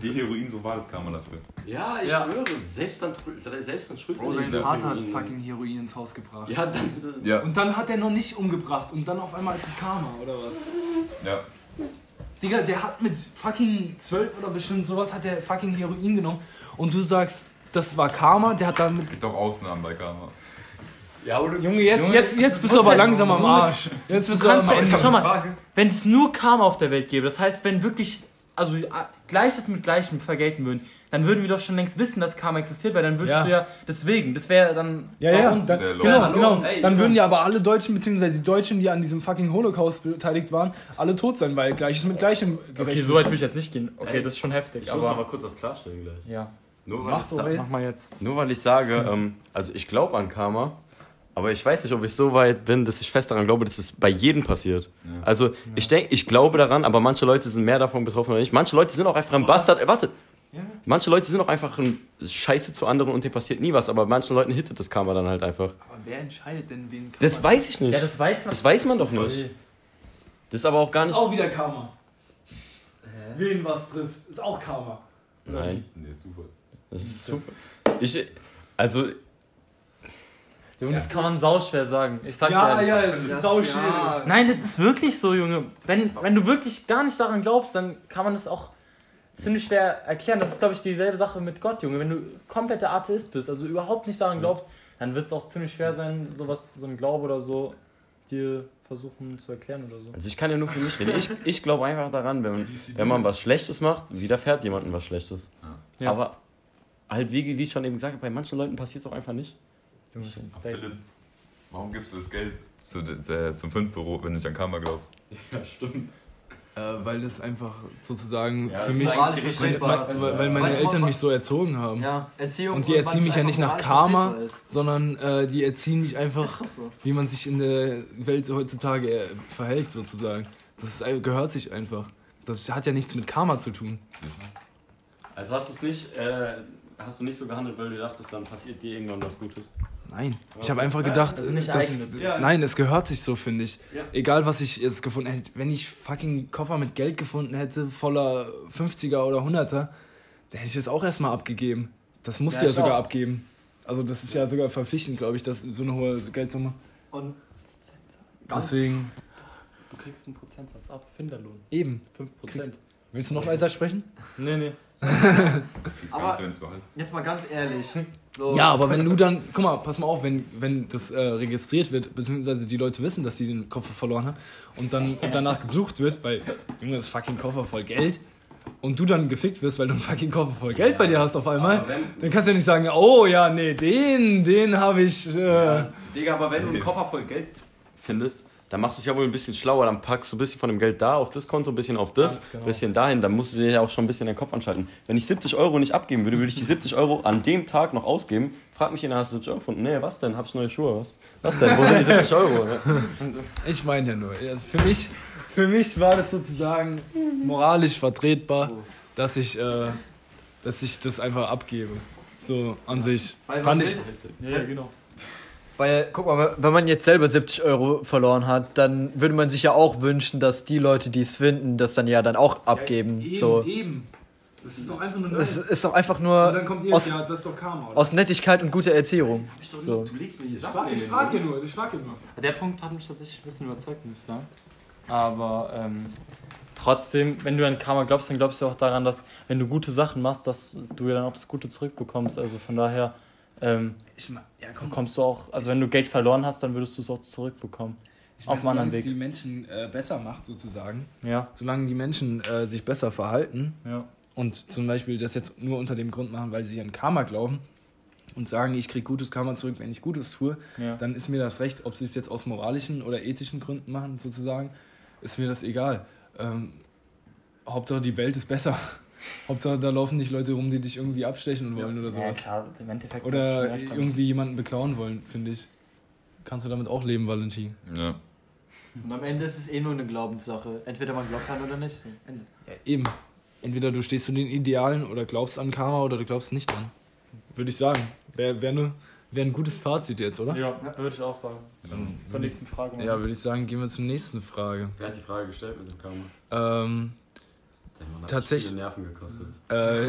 Die Heroin, so war das Karma dafür.
Ja, ich
Ja.
schwöre. Selbst dann, selbst dann.
Bro, sein. Vater hat fucking Heroin ins Haus gebracht.
Ja, dann.
Ja.
Und dann hat er noch nicht umgebracht und dann auf einmal ist es Karma, oder was?
Ja.
Digga, der hat mit fucking 12 oder bestimmt sowas hat der fucking Heroin genommen und du sagst, das war Karma, der hat dann mit
Es gibt auch Ausnahmen bei Karma.
Ja, oder?
Junge, jetzt,
Junge,
jetzt, jetzt bist du aber langsam am Arsch. Jetzt bist du,
kannst
am Ende.
schau mal, wenn es nur Karma auf der Welt gäbe, das heißt, wenn wirklich, also äh, Gleiches mit Gleichem vergelten würden, dann würden wir doch schon längst wissen, dass Karma existiert, weil dann würdest
Ja.
du ja, deswegen, das wäre dann
Ja, ja,
uns-
dann,
Sehr
genau, genau.
Ey,
dann
ja.
würden ja aber alle Deutschen, beziehungsweise die Deutschen, die an diesem fucking Holocaust beteiligt waren, alle tot sein, weil Gleiches mit Gleichem
Okay,
gerechnet
so weit will ich jetzt nicht gehen. Okay,
Ey,
das ist schon heftig,
Ich muss noch
aber
mal kurz was klarstellen gleich.
ja,
Nur weil,
Mach
ich,
so,
mach mal jetzt.
nur weil ich sage, ähm, also ich glaube an Karma, aber ich weiß nicht, ob ich so weit bin, dass ich fest daran glaube, dass es bei jedem passiert.
Ja.
Also ich denke, ich glaube daran, aber manche Leute sind mehr davon betroffen oder nicht. Manche Leute sind auch einfach ein Bastard. Äh, warte.
Ja.
Manche Leute sind auch einfach ein Scheiße zu anderen und denen passiert nie was, aber manchen Leuten hittet das Karma dann halt einfach.
Aber wer entscheidet denn, wen Karma
Das weiß ich nicht.
Ja, das weiß man.
Das weiß man doch nicht. Das ist aber auch gar
ist
nicht.
auch wieder Karma. Wen was trifft, ist auch Karma.
Nein,
Nee, ist Zufall.
das ist super. Ich, also,
Junge, das kann man sauschwer sagen. Ich sag dir
Ja,
ehrlich.
ja, es ist sau schwierig.
Nein, das ist wirklich so, Junge. Wenn, wenn du wirklich gar nicht daran glaubst, dann kann man das auch ziemlich schwer erklären. Das ist, glaube ich, dieselbe Sache mit Gott, Junge. Wenn du kompletter Atheist bist, also überhaupt nicht daran glaubst, dann wird es auch ziemlich schwer sein, sowas, so ein Glaube oder so, dir versuchen zu erklären oder so.
also ich kann ja nur für mich reden. Ich, ich glaube einfach daran, wenn man, wenn man was Schlechtes macht, widerfährt jemandem was Schlechtes.
Ja.
Aber halt, wie, wie ich schon eben gesagt habe, bei manchen Leuten passiert es auch einfach nicht.
Junge.
Philipp, warum gibst du das Geld zu, äh, zum Fundbüro, wenn du nicht an Karma glaubst?
Ja, stimmt.
Äh, weil es einfach sozusagen
Ja,
für
das
mich,
die
weil,
richtige
weil, meine Eltern mich so erzogen haben.
Ja, Erziehung.
Und die erziehen mich ja nicht nach Karma, sondern äh, die erziehen mich einfach,
so.
wie man sich in der Welt heutzutage äh, verhält, sozusagen. Das ist, gehört sich einfach. Das hat ja nichts mit Karma zu tun.
Also hast du es nicht, äh, hast du nicht so gehandelt, weil du dachtest, dann passiert dir irgendwann was Gutes.
Nein, ich habe einfach gedacht,
das ist nicht
dass-.
Ja.
nein, es gehört sich so, finde ich.
Ja.
Egal, was ich jetzt gefunden hätte, wenn ich fucking Koffer mit Geld gefunden hätte, voller 50er oder 100er, dann hätte ich das auch erstmal abgegeben. Das musst
Ja,
du ja sogar
auch.
abgeben. Also das ist ja sogar verpflichtend, glaube ich, dass so eine hohe Geldsumme.
Und
Deswegen
Du kriegst einen Prozentsatz ab. Finderlohn.
eben.
5%.
Willst du noch leiser sprechen?
Nee, nee.
Aber- jetzt mal ganz ehrlich. So,
Ja, aber wenn du dann, guck mal, pass mal auf, wenn, wenn das äh, registriert wird, beziehungsweise die Leute wissen, dass sie den Koffer verloren haben und dann und danach gesucht wird, weil Junge, das fucking Koffer voll Geld und du dann gefickt wirst, weil du einen fucking Koffer voll Geld bei dir hast auf einmal,
wenn-
dann kannst du ja nicht sagen, oh ja, nee, den, den habe ich. Äh,
Ja. Digga, aber wenn du einen Koffer voll Geld findest, dann machst du es ja wohl ein bisschen schlauer. Dann packst du ein bisschen von dem Geld da auf das Konto, ein bisschen auf das,
Ganz genau.
ein bisschen dahin. Dann musst du dir ja auch schon ein bisschen den Kopf anschalten. Wenn ich 70 Euro nicht abgeben würde, würde ich die 70 Euro an dem Tag noch ausgeben. Frag mich jemand, hast du 70 Euro gefunden? Nee, was denn? Hab ich neue Schuhe? Was? Was denn? Wo sind die 70 Euro? Ja.
Ich meine ja nur, also für mich, für mich war das sozusagen moralisch vertretbar, dass ich, äh, dass ich das einfach abgebe. So an sich.
Weil
Fand ich.
Ja, ja, genau.
Weil, guck mal, wenn man jetzt selber 70 Euro verloren hat, dann würde man sich ja auch wünschen, dass die Leute, die es finden, das dann ja dann auch abgeben.
Ja, eben,
so.
eben. Das ist doch einfach nur
Es
nice.
ist doch einfach
Und
nur
dann kommt ihr,
aus,
ja, das ist doch Karma. Oder?
aus Nettigkeit und guter Erziehung. So.
Du legst mir die
ich
Sachen
frage
in den
frag nur, ich frage nur.
Der Punkt hat mich tatsächlich ein bisschen überzeugt, muss ich sagen. Aber ähm, trotzdem, wenn du an Karma glaubst, dann glaubst du auch daran, dass wenn du gute Sachen machst, dass du ja dann auch das Gute zurückbekommst. Also von daher ähm,
Ich, ma- ja, komm,
bekommst du auch, also wenn du Geld verloren hast, dann würdest du es auch zurückbekommen.
ich
auf einem anderen
solange es
Weg.
die Menschen äh, besser macht, sozusagen.
Ja,
Solange die Menschen äh, sich besser verhalten
ja.
und zum Beispiel das jetzt nur unter dem Grund machen, weil sie an Karma glauben und sagen, ich kriege gutes Karma zurück, wenn ich Gutes tue,
ja.
dann ist mir das recht, ob sie es jetzt aus moralischen oder ethischen Gründen machen, sozusagen, ist mir das egal. Ähm, Hauptsache die Welt ist besser. Hauptsache da laufen nicht Leute rum, die dich irgendwie abstechen wollen oder
ja,
sowas.
klar, im Endeffekt
Oder irgendwie jemanden beklauen wollen, finde ich. Kannst du damit auch leben, Valentin?
Ja.
Und am Ende ist es eh nur eine Glaubenssache. Entweder man glaubt dran oder nicht. Ende.
Ja, eben. Entweder du stehst zu den Idealen oder glaubst an Karma oder du glaubst nicht dran. Würde ich sagen. Wäre wär ne, wär ein gutes Fazit jetzt, oder?
Ja, würde ich auch sagen.
Dann
Zur nächsten Frage.
Ja, würde ich sagen, gehen wir zur nächsten Frage.
Wer hat die Frage gestellt mit dem Karma?
Ähm,
Der Mann hat
Tatsächlich-
viele Nerven gekostet.
äh,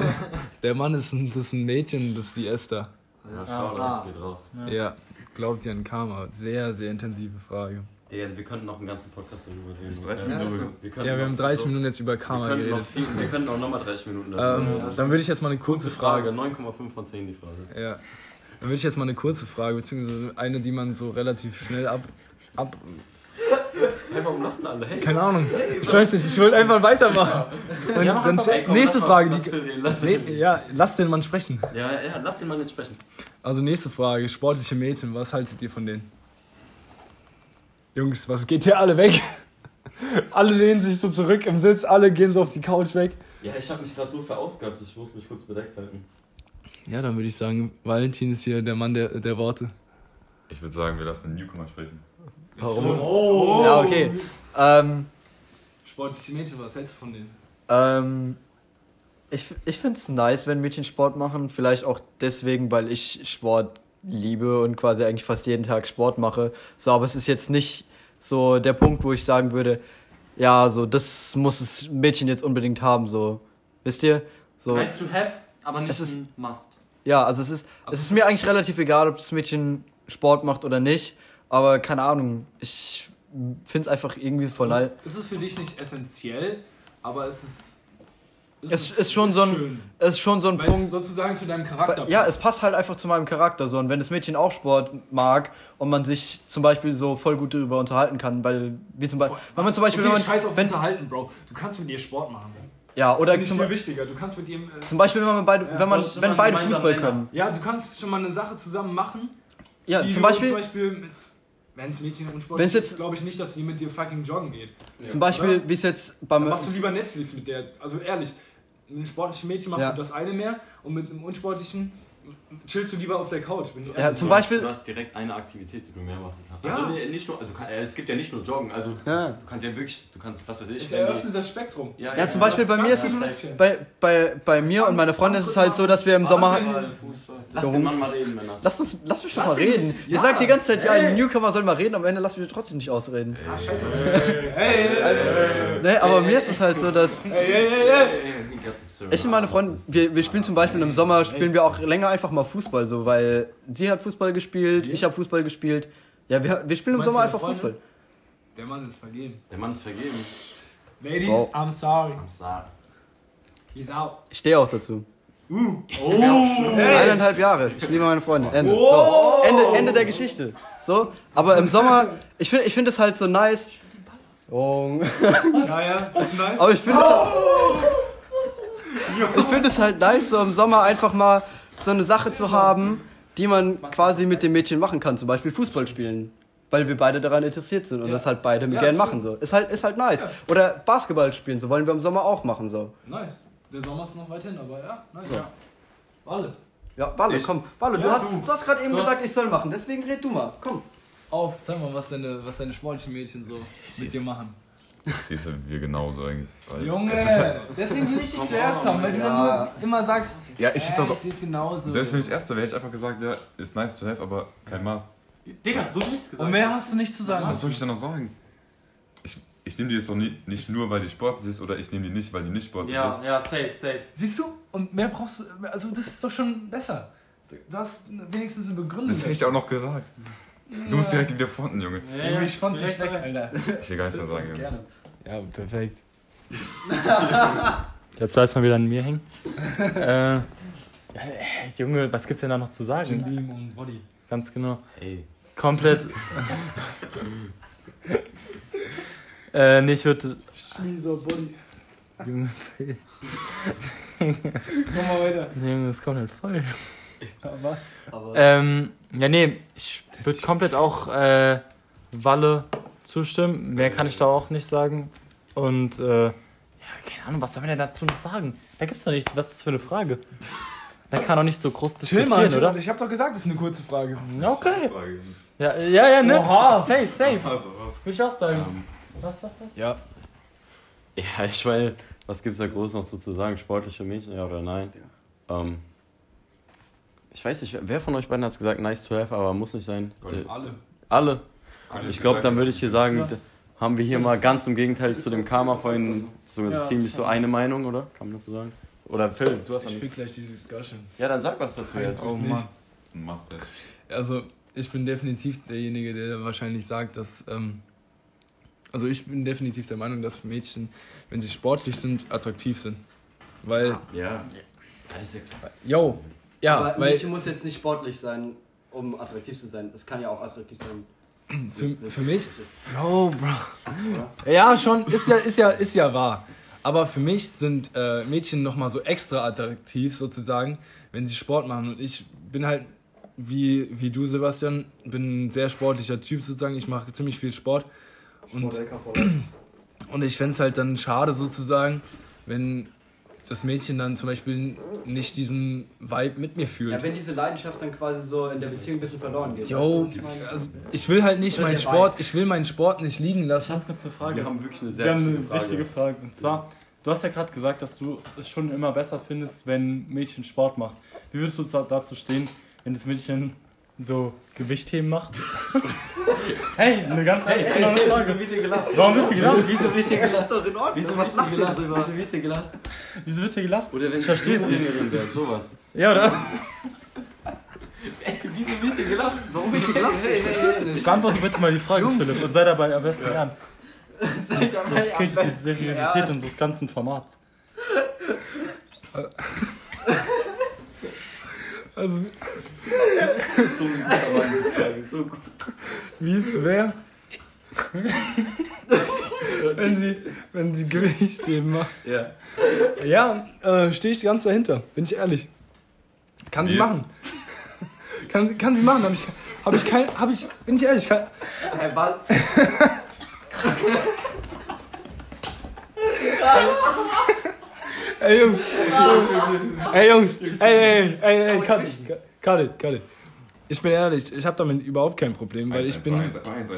der Mann ist ein, das ist ein Mädchen, das ist die Esther.
Ja,
Ah.
schau, geht raus.
Ja.
Ja, glaubt ihr an Karma? Sehr, sehr intensive Frage.
Digga, wir könnten noch einen ganzen Podcast darüber reden.
Bis 30
Ja,
Minuten.
also, wir könnten
Ja, wir haben 30
so-
Minuten jetzt über
Wir
Karma
noch
geredet.
viel, wir können auch nochmal 30 Minuten
Ähm,
darüber reden.
dann würde ich jetzt mal eine kurze Frage.
9,5 von 10 die Frage.
Ja. Dann würde ich jetzt mal eine kurze Frage, beziehungsweise eine, die man so relativ schnell ab. ab
Warum lachen alle? Hey,
keine Ahnung. Ich weiß nicht, ich wollte einfach weitermachen. Dann,
Ja,
dann,
einfach
Ey, komm,
nächste Frage.
lass
Die,
reden, lass
nee, ja, lass den Mann sprechen.
Ja, ja, lass den Mann jetzt sprechen.
Also nächste Frage. Sportliche Mädchen, was haltet ihr von denen? Jungs, was geht hier alle weg? alle lehnen sich so zurück im Sitz, alle gehen so auf die Couch weg.
Ja, ich habe mich gerade so verausgabt, ich muss mich kurz bedeckt halten.
Ja, dann würde ich sagen, Valentin ist hier der Mann der, der Worte.
Ich würde sagen, wir lassen den Newcomer sprechen.
Warum?
Oh!
Ja, okay. Ähm,
Sportliche Mädchen, was hältst du von denen?
ähm, ich ich finde es nice, wenn Mädchen Sport machen. Vielleicht auch deswegen, weil ich Sport liebe und quasi eigentlich fast jeden Tag Sport mache. So, aber es ist jetzt nicht so der Punkt, wo ich sagen würde, ja, so, das muss das Mädchen jetzt unbedingt haben, so. Wisst ihr? So.
Nice to have, aber nicht
Es ist-
ein Must.
Ja, also es ist, es ist mir eigentlich relativ egal, ob das Mädchen Sport macht oder nicht. Aber keine Ahnung, ich finde es einfach irgendwie voll nice.
Es ist für dich nicht essentiell, aber es ist.
Es ist schon so ein-
schön,
Es ist schon so ein
weil es
Punkt.
sozusagen zu deinem Charakter
Ja,
passt.
es passt halt einfach zu meinem Charakter so. Und wenn das Mädchen auch Sport mag und man sich zum Beispiel so voll gut darüber unterhalten kann, weil, wie zum Beispiel, wenn man zum Beispiel,
okay,
wenn man,
scheiß auf
wenn,
unterhalten, Bro. Du kannst mit ihr Sport machen.
ja,
Das
oder zum,
viel wichtiger. Du kannst mit ihm. Äh,
zum Beispiel, wenn man beide, wenn man,
ist
wenn beide Fußball können.
ja, du kannst schon mal eine Sache zusammen machen.
Ja,
die
zum
du
Beispiel,
Zum Beispiel mit, Wenn es Mädchen unsportlich
Wenn's jetzt-
ist, glaube ich nicht, dass sie mit dir fucking joggen geht.
Zum Beispiel, wie es jetzt
Dann
beim.
machst du lieber Netflix mit der. Also ehrlich, mit einem sportlichen Mädchen machst
Ja.
du das eine mehr und mit einem unsportlichen chillst du lieber auf der Couch.
Ja, zum
Du hast-
Beispiel-
Du hast direkt eine Aktivität, die du mehr machen kannst.
Ja.
Also nicht nur, du kann, äh, es gibt ja nicht nur Joggen, also
Ja.
du kannst ja wirklich, du kannst, was weiß ich,
es eröffnet das Spektrum.
Ja, zum Beispiel bei mir ist es. Bei, bei, bei mir und meiner Freundin ist es halt so, dass wir im Sommer.
Lass den Mann mal reden, Männer.
Lass, uns, lass mich doch mal reden. Ihr sagt die ganze Zeit, ja, ein Newcomer soll mal reden, am Ende lass mich trotzdem nicht ausreden.
Ah, scheiße.
Nee, aber mir ist es halt so, dass
hey, hey, hey.
ich und meine Freundin, wir, wir spielen zum Beispiel im Sommer, spielen wir auch länger einfach mal Fußball so, weil sie hat Fußball gespielt, ich habe Fußball gespielt. Ja, wir, wir spielen im
Meinst
Sommer einfach
deine
Fußball.
Der Mann ist vergeben.
Der Mann ist vergeben.
Ladies,
Oh.
I'm sorry.
Am Sarg.
He's out.
Ich stehe auch dazu.
Oh.
Eineinhalb Jahre. Ich liebe meine Freundin. Ende. So, Ende, Ende der Geschichte. So, aber im Sommer, ich finde ich find es halt so nice. Oh.
Ja, ja, das ist nice.
Aber ich finde es halt, ich finde es halt nice, so im Sommer einfach mal so eine Sache zu haben, die man quasi mit dem Mädchen machen kann. Zum Beispiel Fußball spielen. Weil wir beide daran interessiert sind und
Ja.
das halt beide
Ja,
gern machen. So. Ist, halt, ist halt nice. Oder Basketball spielen, so wollen wir im Sommer auch machen. So.
Nice. Der Sommer ist noch weit hin, aber ja, nice. Ja. Warte.
Ja, Walle,
Ich-
komm. Walle, du
Ja,
hast,
du.
du hast gerade eben
Du hast-
gesagt, ich soll machen. Deswegen red du mal. Komm.
Auf, sag mal, was deine, was deine sportlichen Mädchen so mit dir machen.
Das siehst du wir genauso eigentlich. Weil
Junge,
halt-
deswegen will ich dich zuerst haben, weil du
Ja.
dann nur immer sagst,
Ja, ich
äh,
doch.
ich genauso.
Selbst wenn ich Erster wäre, hätte ich einfach gesagt, ja, ist nice to have, aber kein Maß.
Digga, so wie ich es gesagt
Und mehr hast du nicht zu sagen.
Was soll ich denn noch sagen? Ich, ich nehme die jetzt doch nie, nicht nur, weil die sportlich ist, oder ich nehme die nicht, weil die nicht sportlich
Ja,
ist.
ja, safe, safe.
Siehst du? Und mehr brauchst du, also das ist doch schon besser. Du hast wenigstens eine Begründung.
Das hätte ich auch noch gesagt. Du musst direkt wieder fronten, Junge.
Ja,
Junge, ich fand dich weg. Alter.
Ich will gar nichts mehr sagen, Junge.
Gerne. Ja, perfekt.
Jetzt weiß man wieder an mir hängen. äh, Junge, was gibt's denn da noch zu sagen?
Beam und Body.
Ganz genau.
Ey.
Komplett. äh, nee, ich würde.
Schmieser Body.
Junge,
Komm mal weiter.
nee, Junge, das kommt halt voll.
Was?
Ähm, ja, nee, ich würde komplett auch äh, Walle zustimmen. Mehr kann ich da auch nicht sagen. Und, äh, ja, keine Ahnung, was soll man denn dazu noch sagen? Da gibt's doch nichts. Was ist das für eine Frage? Da kann doch nicht so groß
Chill
diskutieren,
mal, chill,
oder?
Ich hab doch gesagt, das ist eine kurze Frage.
Ja, Okay. Ja, ja, ja, ne?
Oha.
Safe, safe.
Also, was?
Würde ich auch sagen.
Ähm,
Was, was, was?
Ja.
Ja, ich meine, was gibt's da groß noch so zu sagen? Sportliche Mädchen, ja oder nein? Ähm, ich weiß nicht, wer von euch beiden hat's gesagt, nice to have, aber muss nicht sein. Äh,
Alle.
alle?
Alles
Ich glaube, dann würde ich hier sagen, d- haben wir hier mal ganz im Gegenteil zu dem Karma vorhin so
Ja.
ziemlich so eine Meinung, oder? Kann man das so sagen? Oder Phil, du hast
Ich will gleich die Discussion.
Ja, dann sag was dazu jetzt.
Oh
Nicht.
Mann.
Das ist ein Must have.
Also, ich bin definitiv derjenige, der wahrscheinlich sagt, dass. Ähm, also, ich bin definitiv der Meinung, dass Mädchen, wenn sie sportlich sind, attraktiv sind. Weil.
Ja. Das ist ja klar.
Yo! Ja,
Aber
weil
Mädchen muss jetzt nicht sportlich sein, um attraktiv zu sein. Es kann ja auch attraktiv sein.
für, für mich. Yo, Bro. Ja, schon, ist ja, ist ja, ist ja wahr. Aber für mich sind äh, Mädchen nochmal so extra attraktiv sozusagen, wenn sie Sport machen. Und ich bin halt, wie, wie du, Sebastian, bin ein sehr sportlicher Typ sozusagen. Ich mache ziemlich viel Sport. Und Und ich fände es halt dann schade sozusagen, wenn das Mädchen dann zum Beispiel nicht diesen Vibe mit mir
Ja,
fühlt.
wenn diese Leidenschaft dann quasi so in der Beziehung ein bisschen verloren geht.
Yo,
weißt du, ich
also ich will halt nicht
Oder
meinen Sport, ich will meinen Sport nicht liegen
Ich
lassen.
habe kurz eine Frage.
Wir haben wirklich eine sehr
Wir haben
wichtige
eine
Frage.
wichtige Frage. Und zwar, du hast ja gerade gesagt, dass du es schon immer besser findest, wenn Mädchen Sport macht. Wie würdest du da- dazu stehen, wenn das Mädchen so Gewichtheben macht? hey, eine ganz ernst gemeine Frage.
wird dir gelacht?
Warum wird hier gelacht?
Wieso wird dir gelacht? ist doch in Ordnung. Wieso, was lacht ihr darüber? Wieso wird dir gelacht?
Wieso wird hier gelacht?
Oder wenn
Ich verstehe es nicht.
Wäre, sowas.
Ja, oder?
Wieso wird dir gelacht? Warum wird dir gelacht? Ich versteh's nicht.
Beantworte bitte mal die Frage, Philipp, und sei dabei am besten ernst.
Seid
Sonst
dabei
killt die Seriosität
ernst.
unseres ganzen Formats.
Also,
So gut, aber die Frage, so gut.
wie es wäre, wenn sie, wenn sie Gewichtheben macht.
Ja.
Ja, äh, stehe ich ganz dahinter, bin ich ehrlich. Kann sie
Jetzt?
machen. Kann, kann sie machen, habe ich, hab ich kein, hab ich, bin ich ehrlich, kann,
Hey, was?
ey Jungs, ey Jungs, ey, ey, ey, ey, cut it, cut it, cut it. Ich bin ehrlich, ich habe damit überhaupt kein Problem, weil ich bin,
eins, eins.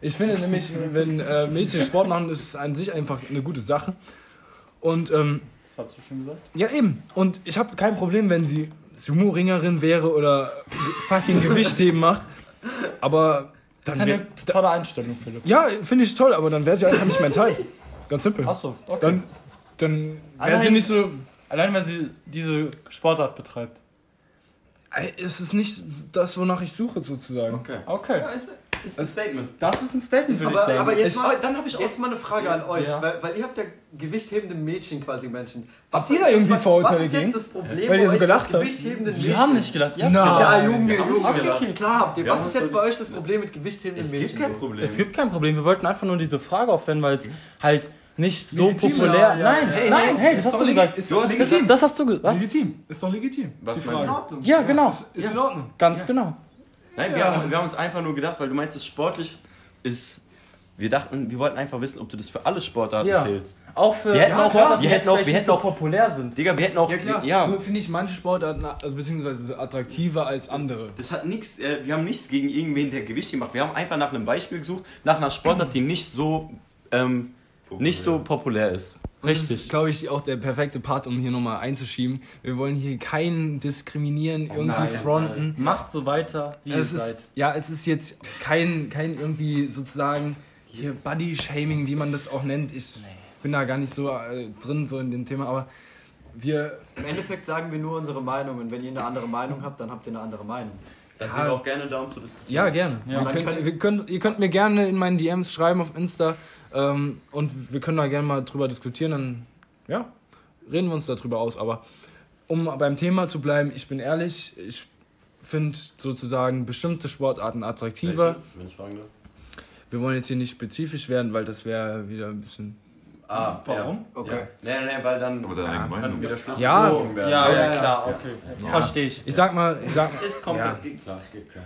ich finde nämlich, wenn äh, Mädchen Sport machen, ist es an sich einfach eine gute Sache. Und ähm,
Das hast du schon gesagt.
Ja, eben. Und ich habe kein Problem, wenn sie Sumo-Ringerin wäre oder fucking Gewichtheben macht. Aber
Das ist eine tolle Einstellung, Philipp.
ja, finde ich toll, aber dann wäre sie einfach nicht mein Teil. Ganz simpel.
Achso, okay.
Dann, dann wäre sie
Allein-
nicht so.
Allein, wenn sie diese Sportart betreibt.
Es ist nicht das, wonach ich suche, sozusagen.
Okay.
Okay.
Ist ein Statement.
Das ist ein Statement, würde ich
Aber,
sagen.
aber jetzt,
Ich-
mal, dann habe ich jetzt mal eine Frage an euch,
Ja.
weil, weil ihr habt ja gewichthebende Mädchen quasi Menschen.
Habt ihr
ist
da irgendwie
was-
Vorurteile
Was ist
gegen?
jetzt das Problem
Weil ihr
bei
so
euch
gelacht habt?
wir haben nicht gedacht. Ja,
Na.
Ja, Junge,
Wir haben
Junge.
nicht gedacht.
Klar habt ihr. Was ist jetzt bei euch das Problem mit gewichthebenden
Es
Mädchen?
gibt kein? Problem.
Es gibt kein Problem. Wir wollten einfach nur diese Frage aufwenden, weil es halt nicht so
Legitim,
populär.
ja,
nein,
ja.
hey, nein, hey, das
Ist
hast du gesagt.
ist
Du hast
legitim.
gesagt. Das hast du gesagt. Was?
Legitim. Ist doch legitim.
Was
die
Ist in
Frage.
Ordnung.
Ja, genau.
Ist in Ordnung.
Ganz genau.
Nein, wir, haben, wir haben uns einfach nur gedacht, weil du meinst, es sportlich ist. Wir dachten, wir wollten einfach wissen, ob du das für alle Sportarten
Ja.
zählst.
Auch für
Wir hätten
ja,
auch-
klar,
wir
die
hätten auch- wir hätten
so
auch-
populär sind.
Digga, wir hätten auch.
Ja klar,
ja,
nur finde ich manche Sportarten, also beziehungsweise attraktiver als andere.
das hat nichts, äh, wir haben nichts gegen irgendwen, der Gewicht macht. Wir haben einfach nach einem Beispiel gesucht, nach einer Sportart, die nicht so, ähm, nicht so populär ist.
Und Das ist, glaube ich, auch der perfekte Part, um hier nochmal einzuschieben. Wir wollen hier keinen diskriminieren, irgendwie
nein,
fronten.
Macht so weiter, wie ihr
Es
seid.
ist, ja, es ist jetzt kein, kein irgendwie sozusagen hier Body-Shaming, wie man das auch nennt. Ich bin da gar nicht so äh, drin, so in dem Thema, aber wir,
Im Endeffekt sagen wir nur unsere Meinung und wenn ihr eine andere Meinung habt, dann habt ihr eine andere Meinung.
Dann
Ja.
sind wir auch gerne da, um zu diskutieren.
ja, gerne.
Ja.
wir können, ihr könnt mir gerne in meinen DMs schreiben auf Insta ähm, und wir können da gerne mal drüber diskutieren, dann, ja, reden wir uns darüber aus. Aber um beim Thema zu bleiben, ich bin ehrlich, ich finde sozusagen bestimmte Sportarten attraktiver.
Welche, Wenn ich fragen darf.
Wir wollen jetzt hier nicht spezifisch werden, weil das wäre wieder ein bisschen.
Ah,
Warum?
Ja.
Okay.
Ja. Nee, nee, weil dann
Aber
kann
Meinung.
wieder Schluss
Ja.
gezogen werden.
Ja, ja,
ja,
klar, okay. Verstehe ich.
Ich sag mal, ich sag
Ist komplett,
Ja.
geht klar, geht klar.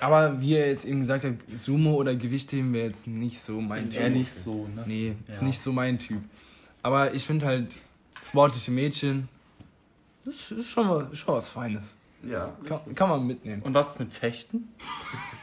Aber wie er jetzt eben gesagt hat, Sumo oder Gewichtheben wäre jetzt nicht so mein
Ist
Typ.
eher nicht so, ne?
Nee, ist
Ja.
nicht so mein Typ. Aber ich finde halt sportliche Mädchen, das ist schon, was, schon was Feines.
Ja.
Kann, kann man mitnehmen.
Und was ist mit Fechten?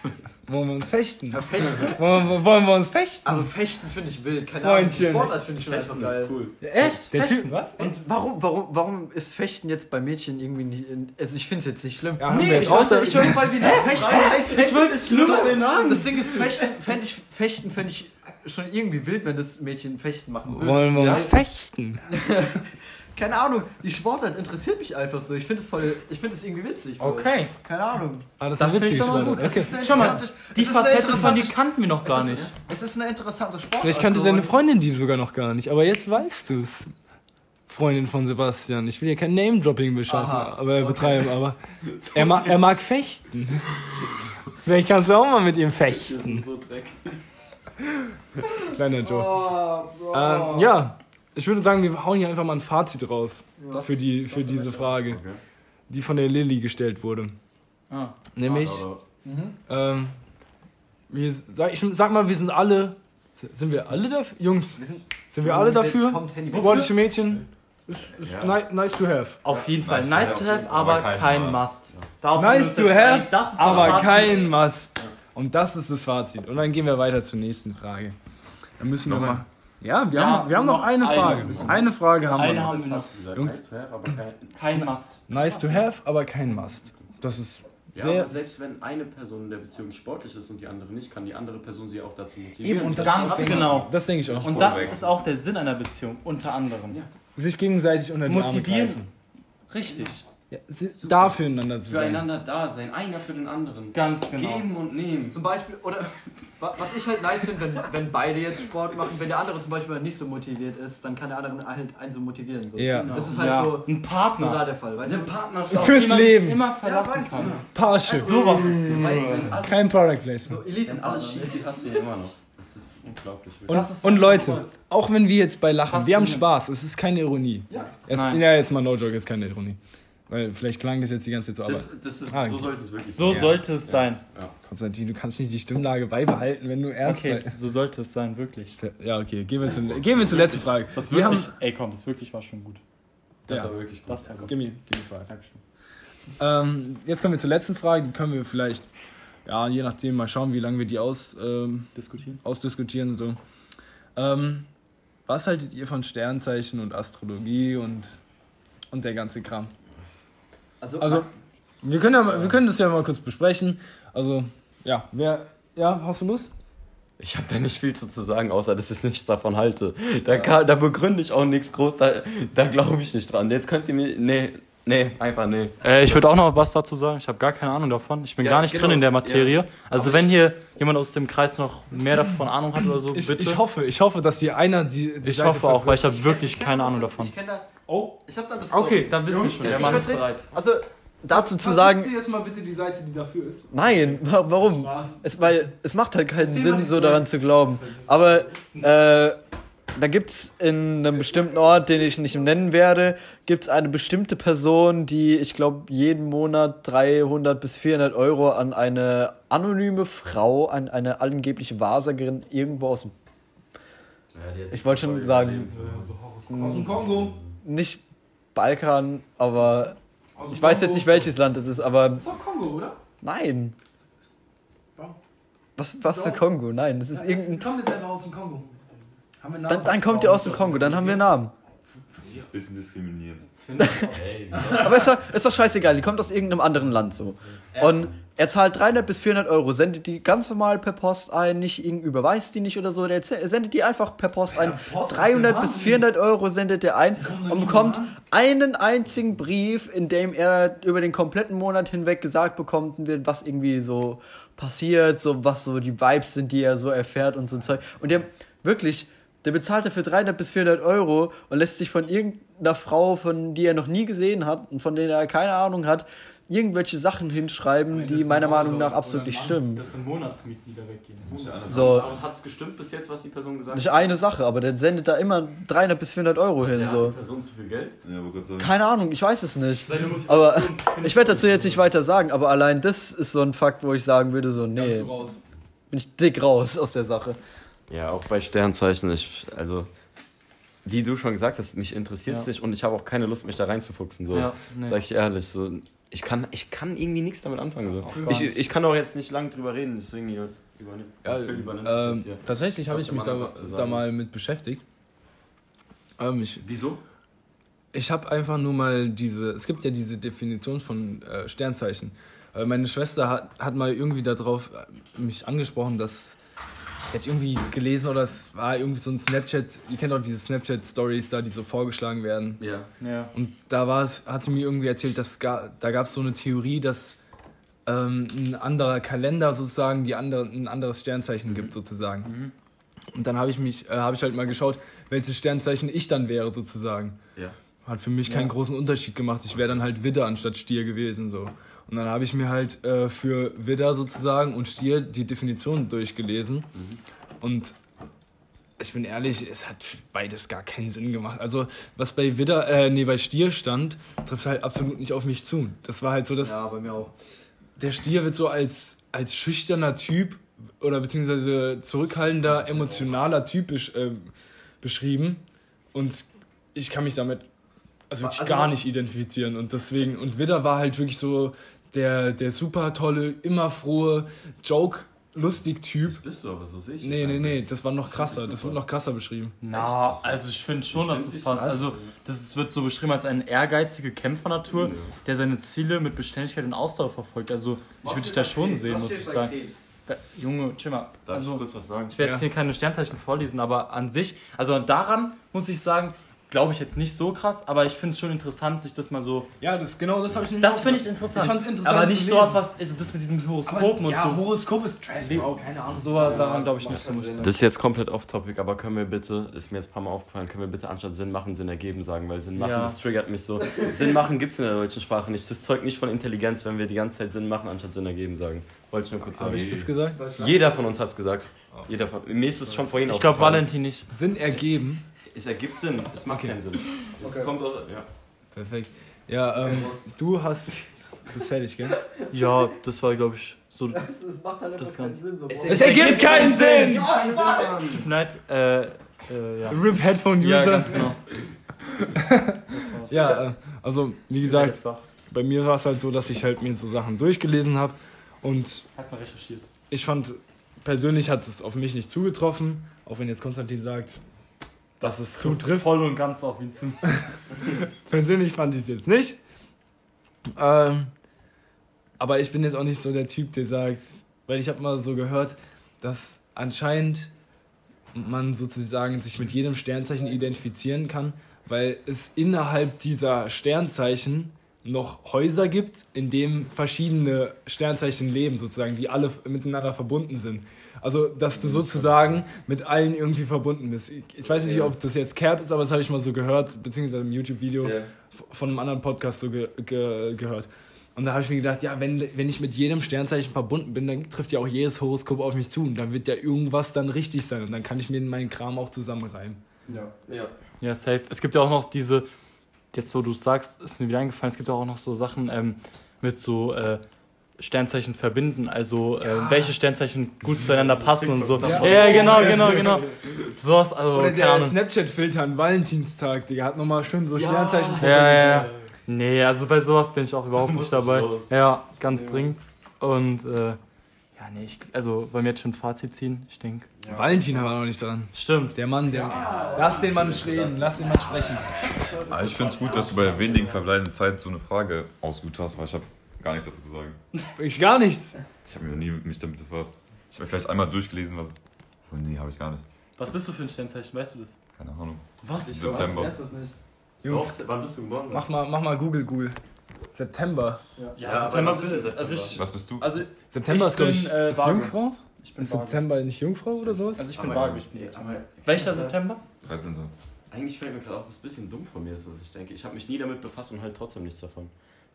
Wollen wir uns fechten?
Ja, Fechten.
Wollen, wir- wollen wir uns fechten?
Aber Fechten finde ich wild. Keine Ahnung. Die
Freundchen.
Sportart finde ich schon einfach
Fechten ist
geil.
cool.
Echt?
Der
Fechten?
Typ, was?
Und warum, warum, warum ist Fechten jetzt bei Mädchen irgendwie nicht. In, also ich finde es jetzt nicht schlimm.
Ja, wir jetzt auch
wollte, ich mal wieder Fechten.
Ich würde es schlimmer finden.
Das Ding ist, Fechten fände ich, Fechten fänd ich schon irgendwie wild, wenn das Mädchen Fechten machen würde.
Wollen wir
Ja,
uns fechten?
Keine Ahnung, die Sportart interessiert mich einfach so. Ich finde es voll, ich finde es irgendwie witzig. So.
Okay.
Keine Ahnung.
Ah, das,
Das
ist
finde ich schon mal.
Es
Okay.
ist
Schau mal, Die
ist
Facette von die kannten wir noch gar
es
nicht.
Ist, es ist eine interessante Sportart.
Vielleicht kannte
so.
deine Freundin die sogar noch gar nicht, aber jetzt weißt du es. Freundin von Sebastian. Ich will hier kein Name-Dropping beschaffen,
Aha.
aber
Okay.
betreiben, aber er, ma er mag fechten. Vielleicht kannst du auch mal mit ihm fechten.
So Dreck.
Kleiner Joke.
Oh, Bro.
Ähm, ja, ich würde sagen, wir hauen hier einfach mal ein Fazit raus
Das
für, die, für diese Frage,
Okay.
die von der Lilly gestellt wurde.
Ah.
Nämlich,
Aber
Mhm.
ähm, wir, sag, ich sag mal, wir sind alle, sind wir alle dafür? Jungs,
Wir sind,
sind wir alle dafür? Sportliche Mädchen ist, ist
Ja.
ni nice to have.
Auf jeden Fall.
nice
Nice
to have,
have, aber
kein
kein
Must.
Must.
Nice
wir
to have, aber
Fazit.
kein Must. Und das ist das Fazit. Und dann gehen wir weiter zur nächsten Frage. Dann müssen wir
Noch
mal. Ja, wir,
Ja,
haben, wir haben noch
noch
eine. Frage. Eine Frage haben
Eine
wir. noch.
haben wir noch.
gesagt,
Jungs.
nice to have, aber kein,
Kein Must.
Nice to have, aber kein Must. Das ist
ja,
sehr.
aber selbst wenn eine Person in der Beziehung sportlich ist und die andere nicht, kann die andere Person sie auch dazu motivieren.
Eben, und das,
Ganz
das denke
genau.
Ich, das denke ich auch.
Und das ist auch der Sinn einer Beziehung, unter anderem.
Sich gegenseitig unter die Arme
Motivieren.
greifen.
Richtig.
Ja, da füreinander zu sein.
Füreinander da sein, einer für den anderen.
Ganz genau.
Geben und nehmen.
Zum Beispiel, oder wa- was ich halt nice finde, wenn, wenn beide jetzt Sport machen, wenn der andere zum Beispiel nicht so motiviert ist, dann kann der andere halt einen so motivieren. So.
Ja.
Das ist halt
ja.
so,
ein
so
Partner.
da der Fall, weißt
Eine
du?
Partnerschaft.
Fürs Leben.
immer verlassen
Ja,
kann.
Parship.
Sowas ist es.
Weißt
Wenn
Kein Product Placement.
so
Wenn
Elite-Partner.
alles schief geht, hast du ihn immer noch. Das ist unglaublich.
Und,
Das ist
und
so
Leute, auch wenn wir jetzt bei lachen, wir haben. Spaß, es ist keine Ironie.
Ja.
Jetzt, ja, jetzt mal No Joke, ist keine Ironie. Weil vielleicht klang das jetzt die ganze Zeit so, aber
Das, das ist,
Ah,
so
okay.
sollte es wirklich
So
sein.
sollte es sein.
Konstantin, du kannst nicht die Stimmlage beibehalten, wenn du ernst
Okay, so sollte es sein, wirklich.
Ja, okay, gehen wir, zum, gehen wir zur letzten Frage.
Das
wir
wirklich,
haben,
ey komm, das wirklich war schon gut.
Das
Ja.
war wirklich gut.
Das war gut.
Gimme, gimme five.
Dankeschön.
Ähm, jetzt kommen wir zur letzten Frage, die können wir vielleicht, ja, je nachdem mal schauen, wie lange wir die aus, ähm,
Diskutieren.
ausdiskutieren und so. Ähm, was haltet ihr von Sternzeichen und Astrologie und, und der ganze Kram?
Also,
Also, wir können, ja, mal- wir können das ja mal kurz besprechen. Also, ja, wer, ja, hast du Lust?
Ich habe da nicht viel zu, zu sagen, außer dass ich nichts davon halte. Da, kann, da begründe ich auch nichts groß, da, da glaube ich nicht dran. Jetzt könnt ihr mir. Nee, nee, einfach nee.
Äh, ich würde auch noch was dazu sagen. Ich habe gar keine Ahnung davon. Ich bin
Ja,
gar nicht
genau.
drin in der Materie.
Ja.
Also
Aber
wenn hier jemand aus dem Kreis noch mehr davon Ahnung hat oder so,
Ich,
bitte.
ich hoffe, ich hoffe, dass hier einer die, die
Ich
Seite
hoffe auch, weil ich habe wirklich keine Ahnung davon.
Ich kenne da.
Oh,
Ich habe da eine
okay,
Dann wissen wir schon.
ich
Der Mann ist bereit.
Also, dazu zu sagen.
du jetzt mal bitte die Seite, die dafür ist?
Nein, wa- warum?
Spaß.
Es, weil es macht halt keinen Sinn, so
Story.
daran zu glauben. Aber äh, da gibt's in einem bestimmten Ort, den ich nicht nennen werde, gibt's eine bestimmte Person, die, ich glaube, jeden Monat 300 bis 400 Euro an eine anonyme Frau, an eine angebliche Wahrsagerin irgendwo aus dem, Ich wollte schon sagen-
Aus dem Kongo.
Nicht Balkan, aber
dem
ich weiß jetzt nicht, welches Land es ist, aber
Das war Kongo, oder?
nein.
Bro.
Was, was für. Kongo? Nein, das ist irgendein.
Kommt jetzt einfach aus dem Kongo. Haben wir einen Namen?
Dann, dann kommt ihr aus dem Kongo, dann haben wir einen Namen.
Das ist ein bisschen diskriminiert.
Ey,
Aber ist doch, ist doch scheißegal, die kommt aus irgendeinem anderen Land so. Und er zahlt 300 bis 400 Euro, sendet die ganz normal per Post ein, nicht irgendwie überweist die nicht oder so, der sendet die einfach per Post ein.
Post ist
300
der
bis
Wahnsinn.
400 Euro sendet er ein und bekommt einen einzigen Brief, in dem er über den kompletten Monat hinweg gesagt bekommt wird, was irgendwie so passiert, so was so die Vibes sind, die er so erfährt und so Zeug. Und der wirklich, der bezahlt dafür 300 bis 400 Euro und lässt sich von irgendeiner Frau, von die er noch nie gesehen hat und von der er keine Ahnung hat, irgendwelche Sachen hinschreiben,
Nein,
die meiner
ein
Meinung nach absolut nicht stimmen.
Das sind Monatsmieten, die da weggehen.
So.
Und hat's gestimmt bis jetzt, was die Person gesagt
Nicht eine Sache, aber der sendet da immer 300 bis 400 Euro hin.
Ja, hat
So.
die Person zu viel Geld?
Ja.
Keine Ahnung, ich weiß es nicht. Aber ich werde dazu jetzt nicht weiter sagen, aber allein das ist so ein Fakt, wo ich sagen würde, so, nee, bin ich dick raus aus der Sache.
Ja, auch bei Sternzeichen. Ich, also, wie du schon gesagt hast, mich interessiert es
Ja.
nicht und ich habe auch keine Lust, mich da reinzufuchsen. So.
Ja, nee.
Sag ich ehrlich. So. Ich, kann, ich kann irgendwie nichts damit anfangen. So. Ich, ich kann auch jetzt nicht lang drüber reden, deswegen hier übernehmen.
Ja,
das
ähm, tatsächlich habe
Ich
ich mich da, da mal mit beschäftigt. Ähm, ich
Wieso?
ich habe einfach nur mal diese, es gibt ja diese Definition von äh, Sternzeichen. Äh, meine Schwester hat, hat mal irgendwie darauf äh, mich angesprochen, dass die hat irgendwie gelesen oder es war irgendwie so ein Snapchat, ihr kennt auch diese Snapchat-Stories da, die so vorgeschlagen werden.
Ja.
Ja.
Und da war es, hat sie mir irgendwie erzählt, dass ga, da gab es so eine Theorie, dass ähm, ein anderer Kalender sozusagen die andere, ein anderes Sternzeichen gibt sozusagen. Und dann habe ich mich, äh, habe ich halt mal geschaut, welches Sternzeichen ich dann wäre sozusagen.
Ja.
Hat für mich keinen großen Unterschied gemacht. Ich wäre dann halt Widder anstatt Stier gewesen so. Und dann habe ich mir halt äh, für Widder sozusagen und Stier die Definition durchgelesen. Und ich bin ehrlich, es hat beides gar keinen Sinn gemacht. Also, was bei Widder, äh, nee, bei Stier stand, trifft halt absolut nicht auf mich zu. Das war halt so, dass
bei mir auch.
der Stier wird so als, als schüchterner Typ oder beziehungsweise zurückhaltender, emotionaler Typ besch äh, beschrieben. Und ich kann mich damit also wirklich
Also-
gar nicht identifizieren. Und deswegen, und Widder war halt wirklich so der, der super tolle, immer frohe, Joke-lustig-Typ.
Bist du aber so sicher?
Nee, nee, nee, das war noch krasser. Das wird noch krasser beschrieben.
Na, also ich finde schon,
Ich
dass
find
das passt.
was?
Also das ist- wird so beschrieben als eine ehrgeizige Kämpfernatur,
Ja.
der seine Ziele mit Beständigkeit und Ausdauer verfolgt. Also ich würde dich da schon sehen, muss ich sagen. Da, Junge, chill mal.
Darf
Also,
ich kurz was sagen?
ich werde jetzt
Ja.
hier keine Sternzeichen vorlesen, aber an sich, also daran muss ich sagen, glaube ich jetzt nicht so krass, aber ich finde es schon interessant, sich das mal so.
Ja, das, genau das habe ich
Das finde ich interessant.
Ich fand's interessant
aber nicht so
lesen.
was, also das mit diesen Horoskopen und
ja,
so.
Horoskop ist Trash, Bro, keine Ahnung.
So daran glaube ich nicht so.
Das ist jetzt komplett off-topic, aber können wir bitte, ist mir jetzt ein paar Mal aufgefallen, können wir bitte anstatt Sinn machen, Sinn ergeben sagen, weil Sinn machen,
Ja.
das triggert mich so. Sinn machen gibt es in der deutschen Sprache nicht. Das zeugt nicht von Intelligenz, wenn wir die ganze Zeit Sinn machen, anstatt Sinn ergeben sagen. Wollte ich nur kurz sagen.
Habe ich das gesagt?
Jeder von uns hat es gesagt. Jeder von, mir ist es schon vorhin
Ich glaube. Valentin nicht.
Sinn ergeben.
Es ergibt Sinn, es macht
Okay.
keinen Sinn. Es kommt aus, ja.
Perfekt. Ja, ähm, du hast. Du bist fertig, gell?
Ja, das war, glaube ich, so. Tut
Es macht halt
Das keinen
Sinn. So.
Es ergibt keinen Sinn!
mir leid, äh, äh, ja.
RIP Headphone User.
Ja,
Ja,
ganz genau.
äh, also wie gesagt, bei mir war es halt so, dass ich halt mir so Sachen durchgelesen habe und
Hast mal recherchiert.
ich fand, persönlich hat es auf mich nicht zugetroffen, auch wenn jetzt Konstantin sagt, dass es zutrifft.
Voll und ganz auf ihn zu.
Persönlich fand ich es jetzt nicht. Ähm, aber ich bin jetzt auch nicht so der Typ, der sagt, weil ich habe mal so gehört, dass anscheinend man sozusagen sich mit jedem Sternzeichen identifizieren kann, weil es innerhalb dieser Sternzeichen noch Häuser gibt, in denen verschiedene Sternzeichen leben, sozusagen, die alle miteinander verbunden sind. Also, dass du sozusagen mit allen irgendwie verbunden bist. Ich, ich weiß nicht, ob das jetzt Cap ist, aber das habe ich mal so gehört, beziehungsweise im YouTube-Video
Ja.
f- von einem anderen Podcast so ge ge gehört. Und da habe ich mir gedacht, ja, wenn, wenn ich mit jedem Sternzeichen verbunden bin, dann trifft ja auch jedes Horoskop auf mich zu. Und dann wird ja irgendwas dann richtig sein. Und dann kann ich mir meinen Kram auch zusammenreimen.
Ja.
Ja, safe. Es gibt ja auch noch diese, jetzt wo du es sagst, ist mir wieder eingefallen, es gibt ja auch noch so Sachen ähm, mit so äh, Sternzeichen verbinden, also äh, welche Sternzeichen gut zueinander passen und so. Ja, ja genau, genau, genau. Sowas, also,
Oder der
Ahnung.
Snapchat-Filter an Valentinstag, Digga, hat nochmal schön so Sternzeichen
Ja, ja, ja. Nee, also bei sowas bin ich auch überhaupt nicht dabei. Ja, ganz dringend. Und äh, ja, nee, ich, also wollen wir jetzt schon ein Fazit ziehen? Ich denke.
Valentin haben wir noch nicht dran.
Stimmt.
Der Mann, der. Lass den Mann reden, lass den Mann sprechen.
Aber ich finde es gut, dass du bei der wenigen verbleibenden Zeit so eine Frage ausgesucht hast, weil ich habe gar nichts dazu zu sagen.
Ich gar nichts.
Ich habe mich noch nie mich damit befasst. Ich habe vielleicht einmal durchgelesen, was. Oh, nee, habe ich gar nicht.
Was bist du für ein Sternzeichen? Weißt du das?
Keine Ahnung.
Was?
September.
Jungs,
wann bist du geboren?
mach mal, mach mal Google, Google. September.
Ja,
September
September
bin-
bin also ich.
Was bist du?
Also
September
Ich
ist, glaube
bin,
ich,
äh,
ist
Waage.
Jungfrau?
ich bin
Ist. September nicht Jungfrau oder sowas?
Also ich bin Waage. Ich bin Welcher September?
13.
Eigentlich fällt mir gerade auf, dass es ein bisschen dumm von mir ist, was ich denke. Ich habe mich nie damit befasst und halt trotzdem nichts davon.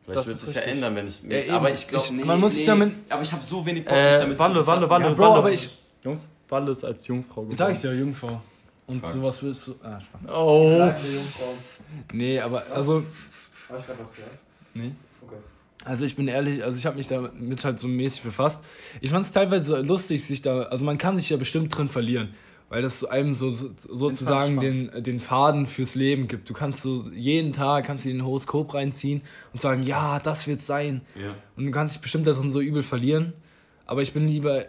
Vielleicht
Das
wird es ja ändern, wenn ich.
Ja, eben.
aber ich glaube, nee,
man muss sich
nee,
damit-
Aber ich habe so wenig Bock, mich
Äh,
damit
Walle,
zu
Walle. Walle,
Ja, Bro,
Walle.
aber ich.
Jungs, Walle ist als Jungfrau
Wie sag ich
geboren.
dir, Jungfrau. Und
Frag.
sowas willst du. Ah, Spaß.
Oh.
Nee, aber also.
Hab ich grad was gehört?
Nee.
Okay.
Also ich bin ehrlich, also ich habe mich damit halt so mäßig befasst. Ich fand es teilweise lustig, sich da, also man kann sich ja bestimmt drin verlieren, weil das einem so, so sozusagen den, den Faden fürs Leben gibt. Du kannst so jeden Tag kannst du in den Horoskop reinziehen und sagen, ja, das wird sein.
Ja.
Und du kannst dich bestimmt darin so übel verlieren. Aber ich bin lieber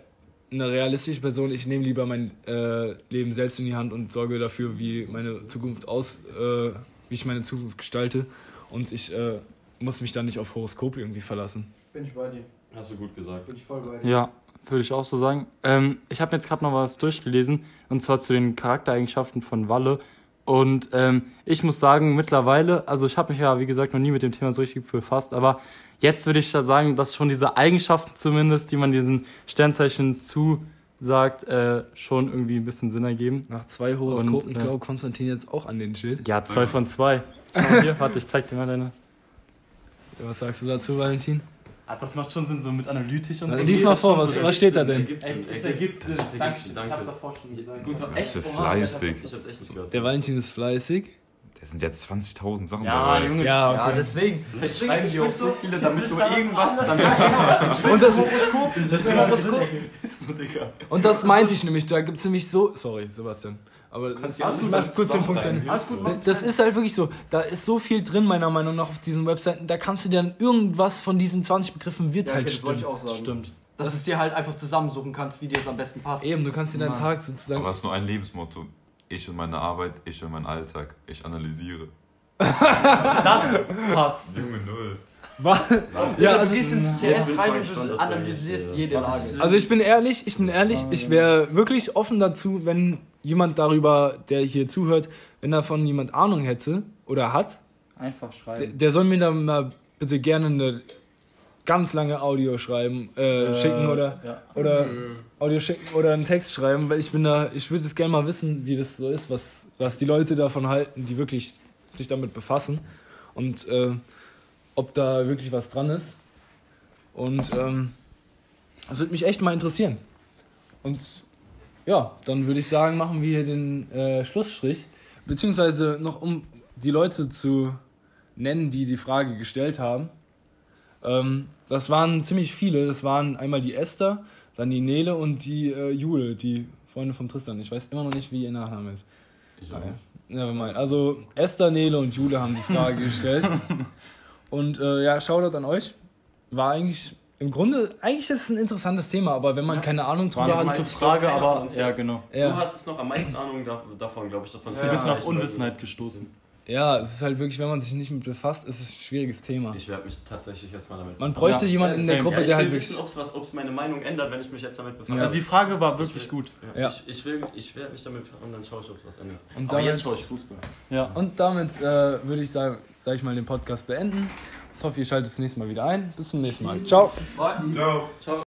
eine realistische Person. Ich nehme lieber mein äh, Leben selbst in die Hand und sorge dafür, wie meine Zukunft aus, äh, wie ich meine Zukunft gestalte. Und ich äh, muss mich dann nicht auf Horoskop irgendwie verlassen.
Bin ich bei dir.
Hast du gut gesagt.
Bin ich voll bei dir.
Ja, würde ich auch so sagen. Ähm, ich habe jetzt gerade noch was durchgelesen und zwar zu den Charaktereigenschaften von Walle. Und ähm, ich muss sagen, mittlerweile, also ich habe mich ja, wie gesagt, noch nie mit dem Thema so richtig befasst, aber jetzt würde ich da sagen, dass schon diese Eigenschaften zumindest, die man diesen Sternzeichen zusagt, äh, schon irgendwie ein bisschen Sinn ergeben.
Nach zwei Horoskopen
Und, äh,
glaubt Konstantin jetzt auch an den Schild.
Ja, zwei von zwei. Schau mal hier, warte, ich zeig dir mal deine.
Was sagst du dazu, Valentin?
Ah, das macht schon Sinn, so mit analytisch und
Also
so.
lies mal vor, was,
so.
was steht da denn?
Es ergibt Sinn. Danke, ich hab's davor schon gesagt.
Gut,
Was
echt?
für fleißig.
Ich hab's echt nicht gehört.
Der Valentin ist fleißig.
Das sind jetzt 20.000 Sachen
Ja,
dabei.
Junge.
Ja,
Ja,
okay.
deswegen.
Vielleicht schreiben die auch so viele, damit du
damit
irgendwas damit
Und das,
Das ist ein Horoskop.
und das meinte ich nämlich, da gibt es nämlich so. Sorry, Sebastian. Aber
Kannst
mach
gut
kurz den Punkt
zusammenreimen.
Das ist halt wirklich so. Da ist so viel drin, meiner Meinung nach, auf diesen Webseiten. Da kannst du dir dann irgendwas von diesen 20 Begriffen wird
Ja,
halt
okay, das wollte
stimmen.
ich auch sagen.
Stimmt.
Dass du es dir halt einfach zusammensuchen kannst, wie dir es am besten passt.
Eben, du kannst dir deinen. Tag sozusagen.
Aber es ist nur ein Lebensmotto. Ich und meine Arbeit, ich und mein Alltag. Ich analysiere.
Das passt.
Junge Null.
Ja, also,
du gehst ins
willst
rein
du
und du
das
analysierst jede Lage.
also ich bin ehrlich, ich bin ehrlich, ich wäre wirklich offen dazu, wenn jemand darüber, der hier zuhört, wenn davon jemand Ahnung hätte oder hat,
Einfach
der,
schreiben.
der soll mir da mal bitte gerne eine ganz lange Audio schreiben, äh, schicken oder
Ja.
oder Audio schicken oder einen Text schreiben, weil ich bin da, ich würde es gerne mal wissen, wie das so ist, was, was die Leute davon halten, die wirklich sich damit befassen und äh, ob da wirklich was dran ist. Und ähm, das würde mich echt mal interessieren. Und ja, dann würde ich sagen, machen wir hier den äh, Schlussstrich, beziehungsweise noch um die Leute zu nennen, die die Frage gestellt haben. Ähm, das waren ziemlich viele. Das waren einmal die Esther, dann die Nele und die äh, Jule, die Freunde von Tristan. Ich weiß immer noch nicht, wie ihr Nachname ist.
Ich
Ah, ja. Nevermind. Also Esther, Nele und Jule haben die Frage gestellt. Und äh, ja, Shoutout an euch. War eigentlich im Grunde, eigentlich ist es ein interessantes Thema, aber wenn man keine Ahnung drüber hat,
gute
ich
Frage, aber ja,
hat-
genau.
Du
ja,
hattest noch am meisten Ahnung da, davon, glaube ich. Davon
Du bist auf Unwissenheit gestoßen.
ja, es ist halt wirklich, wenn man sich nicht mit befasst, ist es ein schwieriges Thema.
Ich werde mich tatsächlich jetzt mal damit
Man bräuchte
Ja,
jemanden in der. Gruppe,
ja, ich
der
will
halt
wissen,
wirklich.
ob es meine Meinung ändert, wenn ich mich jetzt damit befasse.
Ja.
Also die Frage war wirklich gut.
Ja.
Ich, ich, will, ich werde mich damit und dann schaue ich, ob es was ändert.
Und
Aber
damit,
jetzt schaue ich Fußball.
Ja.
und damit äh, würde ich sagen, sage ich mal, den Podcast beenden. Ich hoffe, ihr schaltet das nächste Mal wieder ein. Bis zum nächsten Mal. Ciao.
Ciao.
Ciao.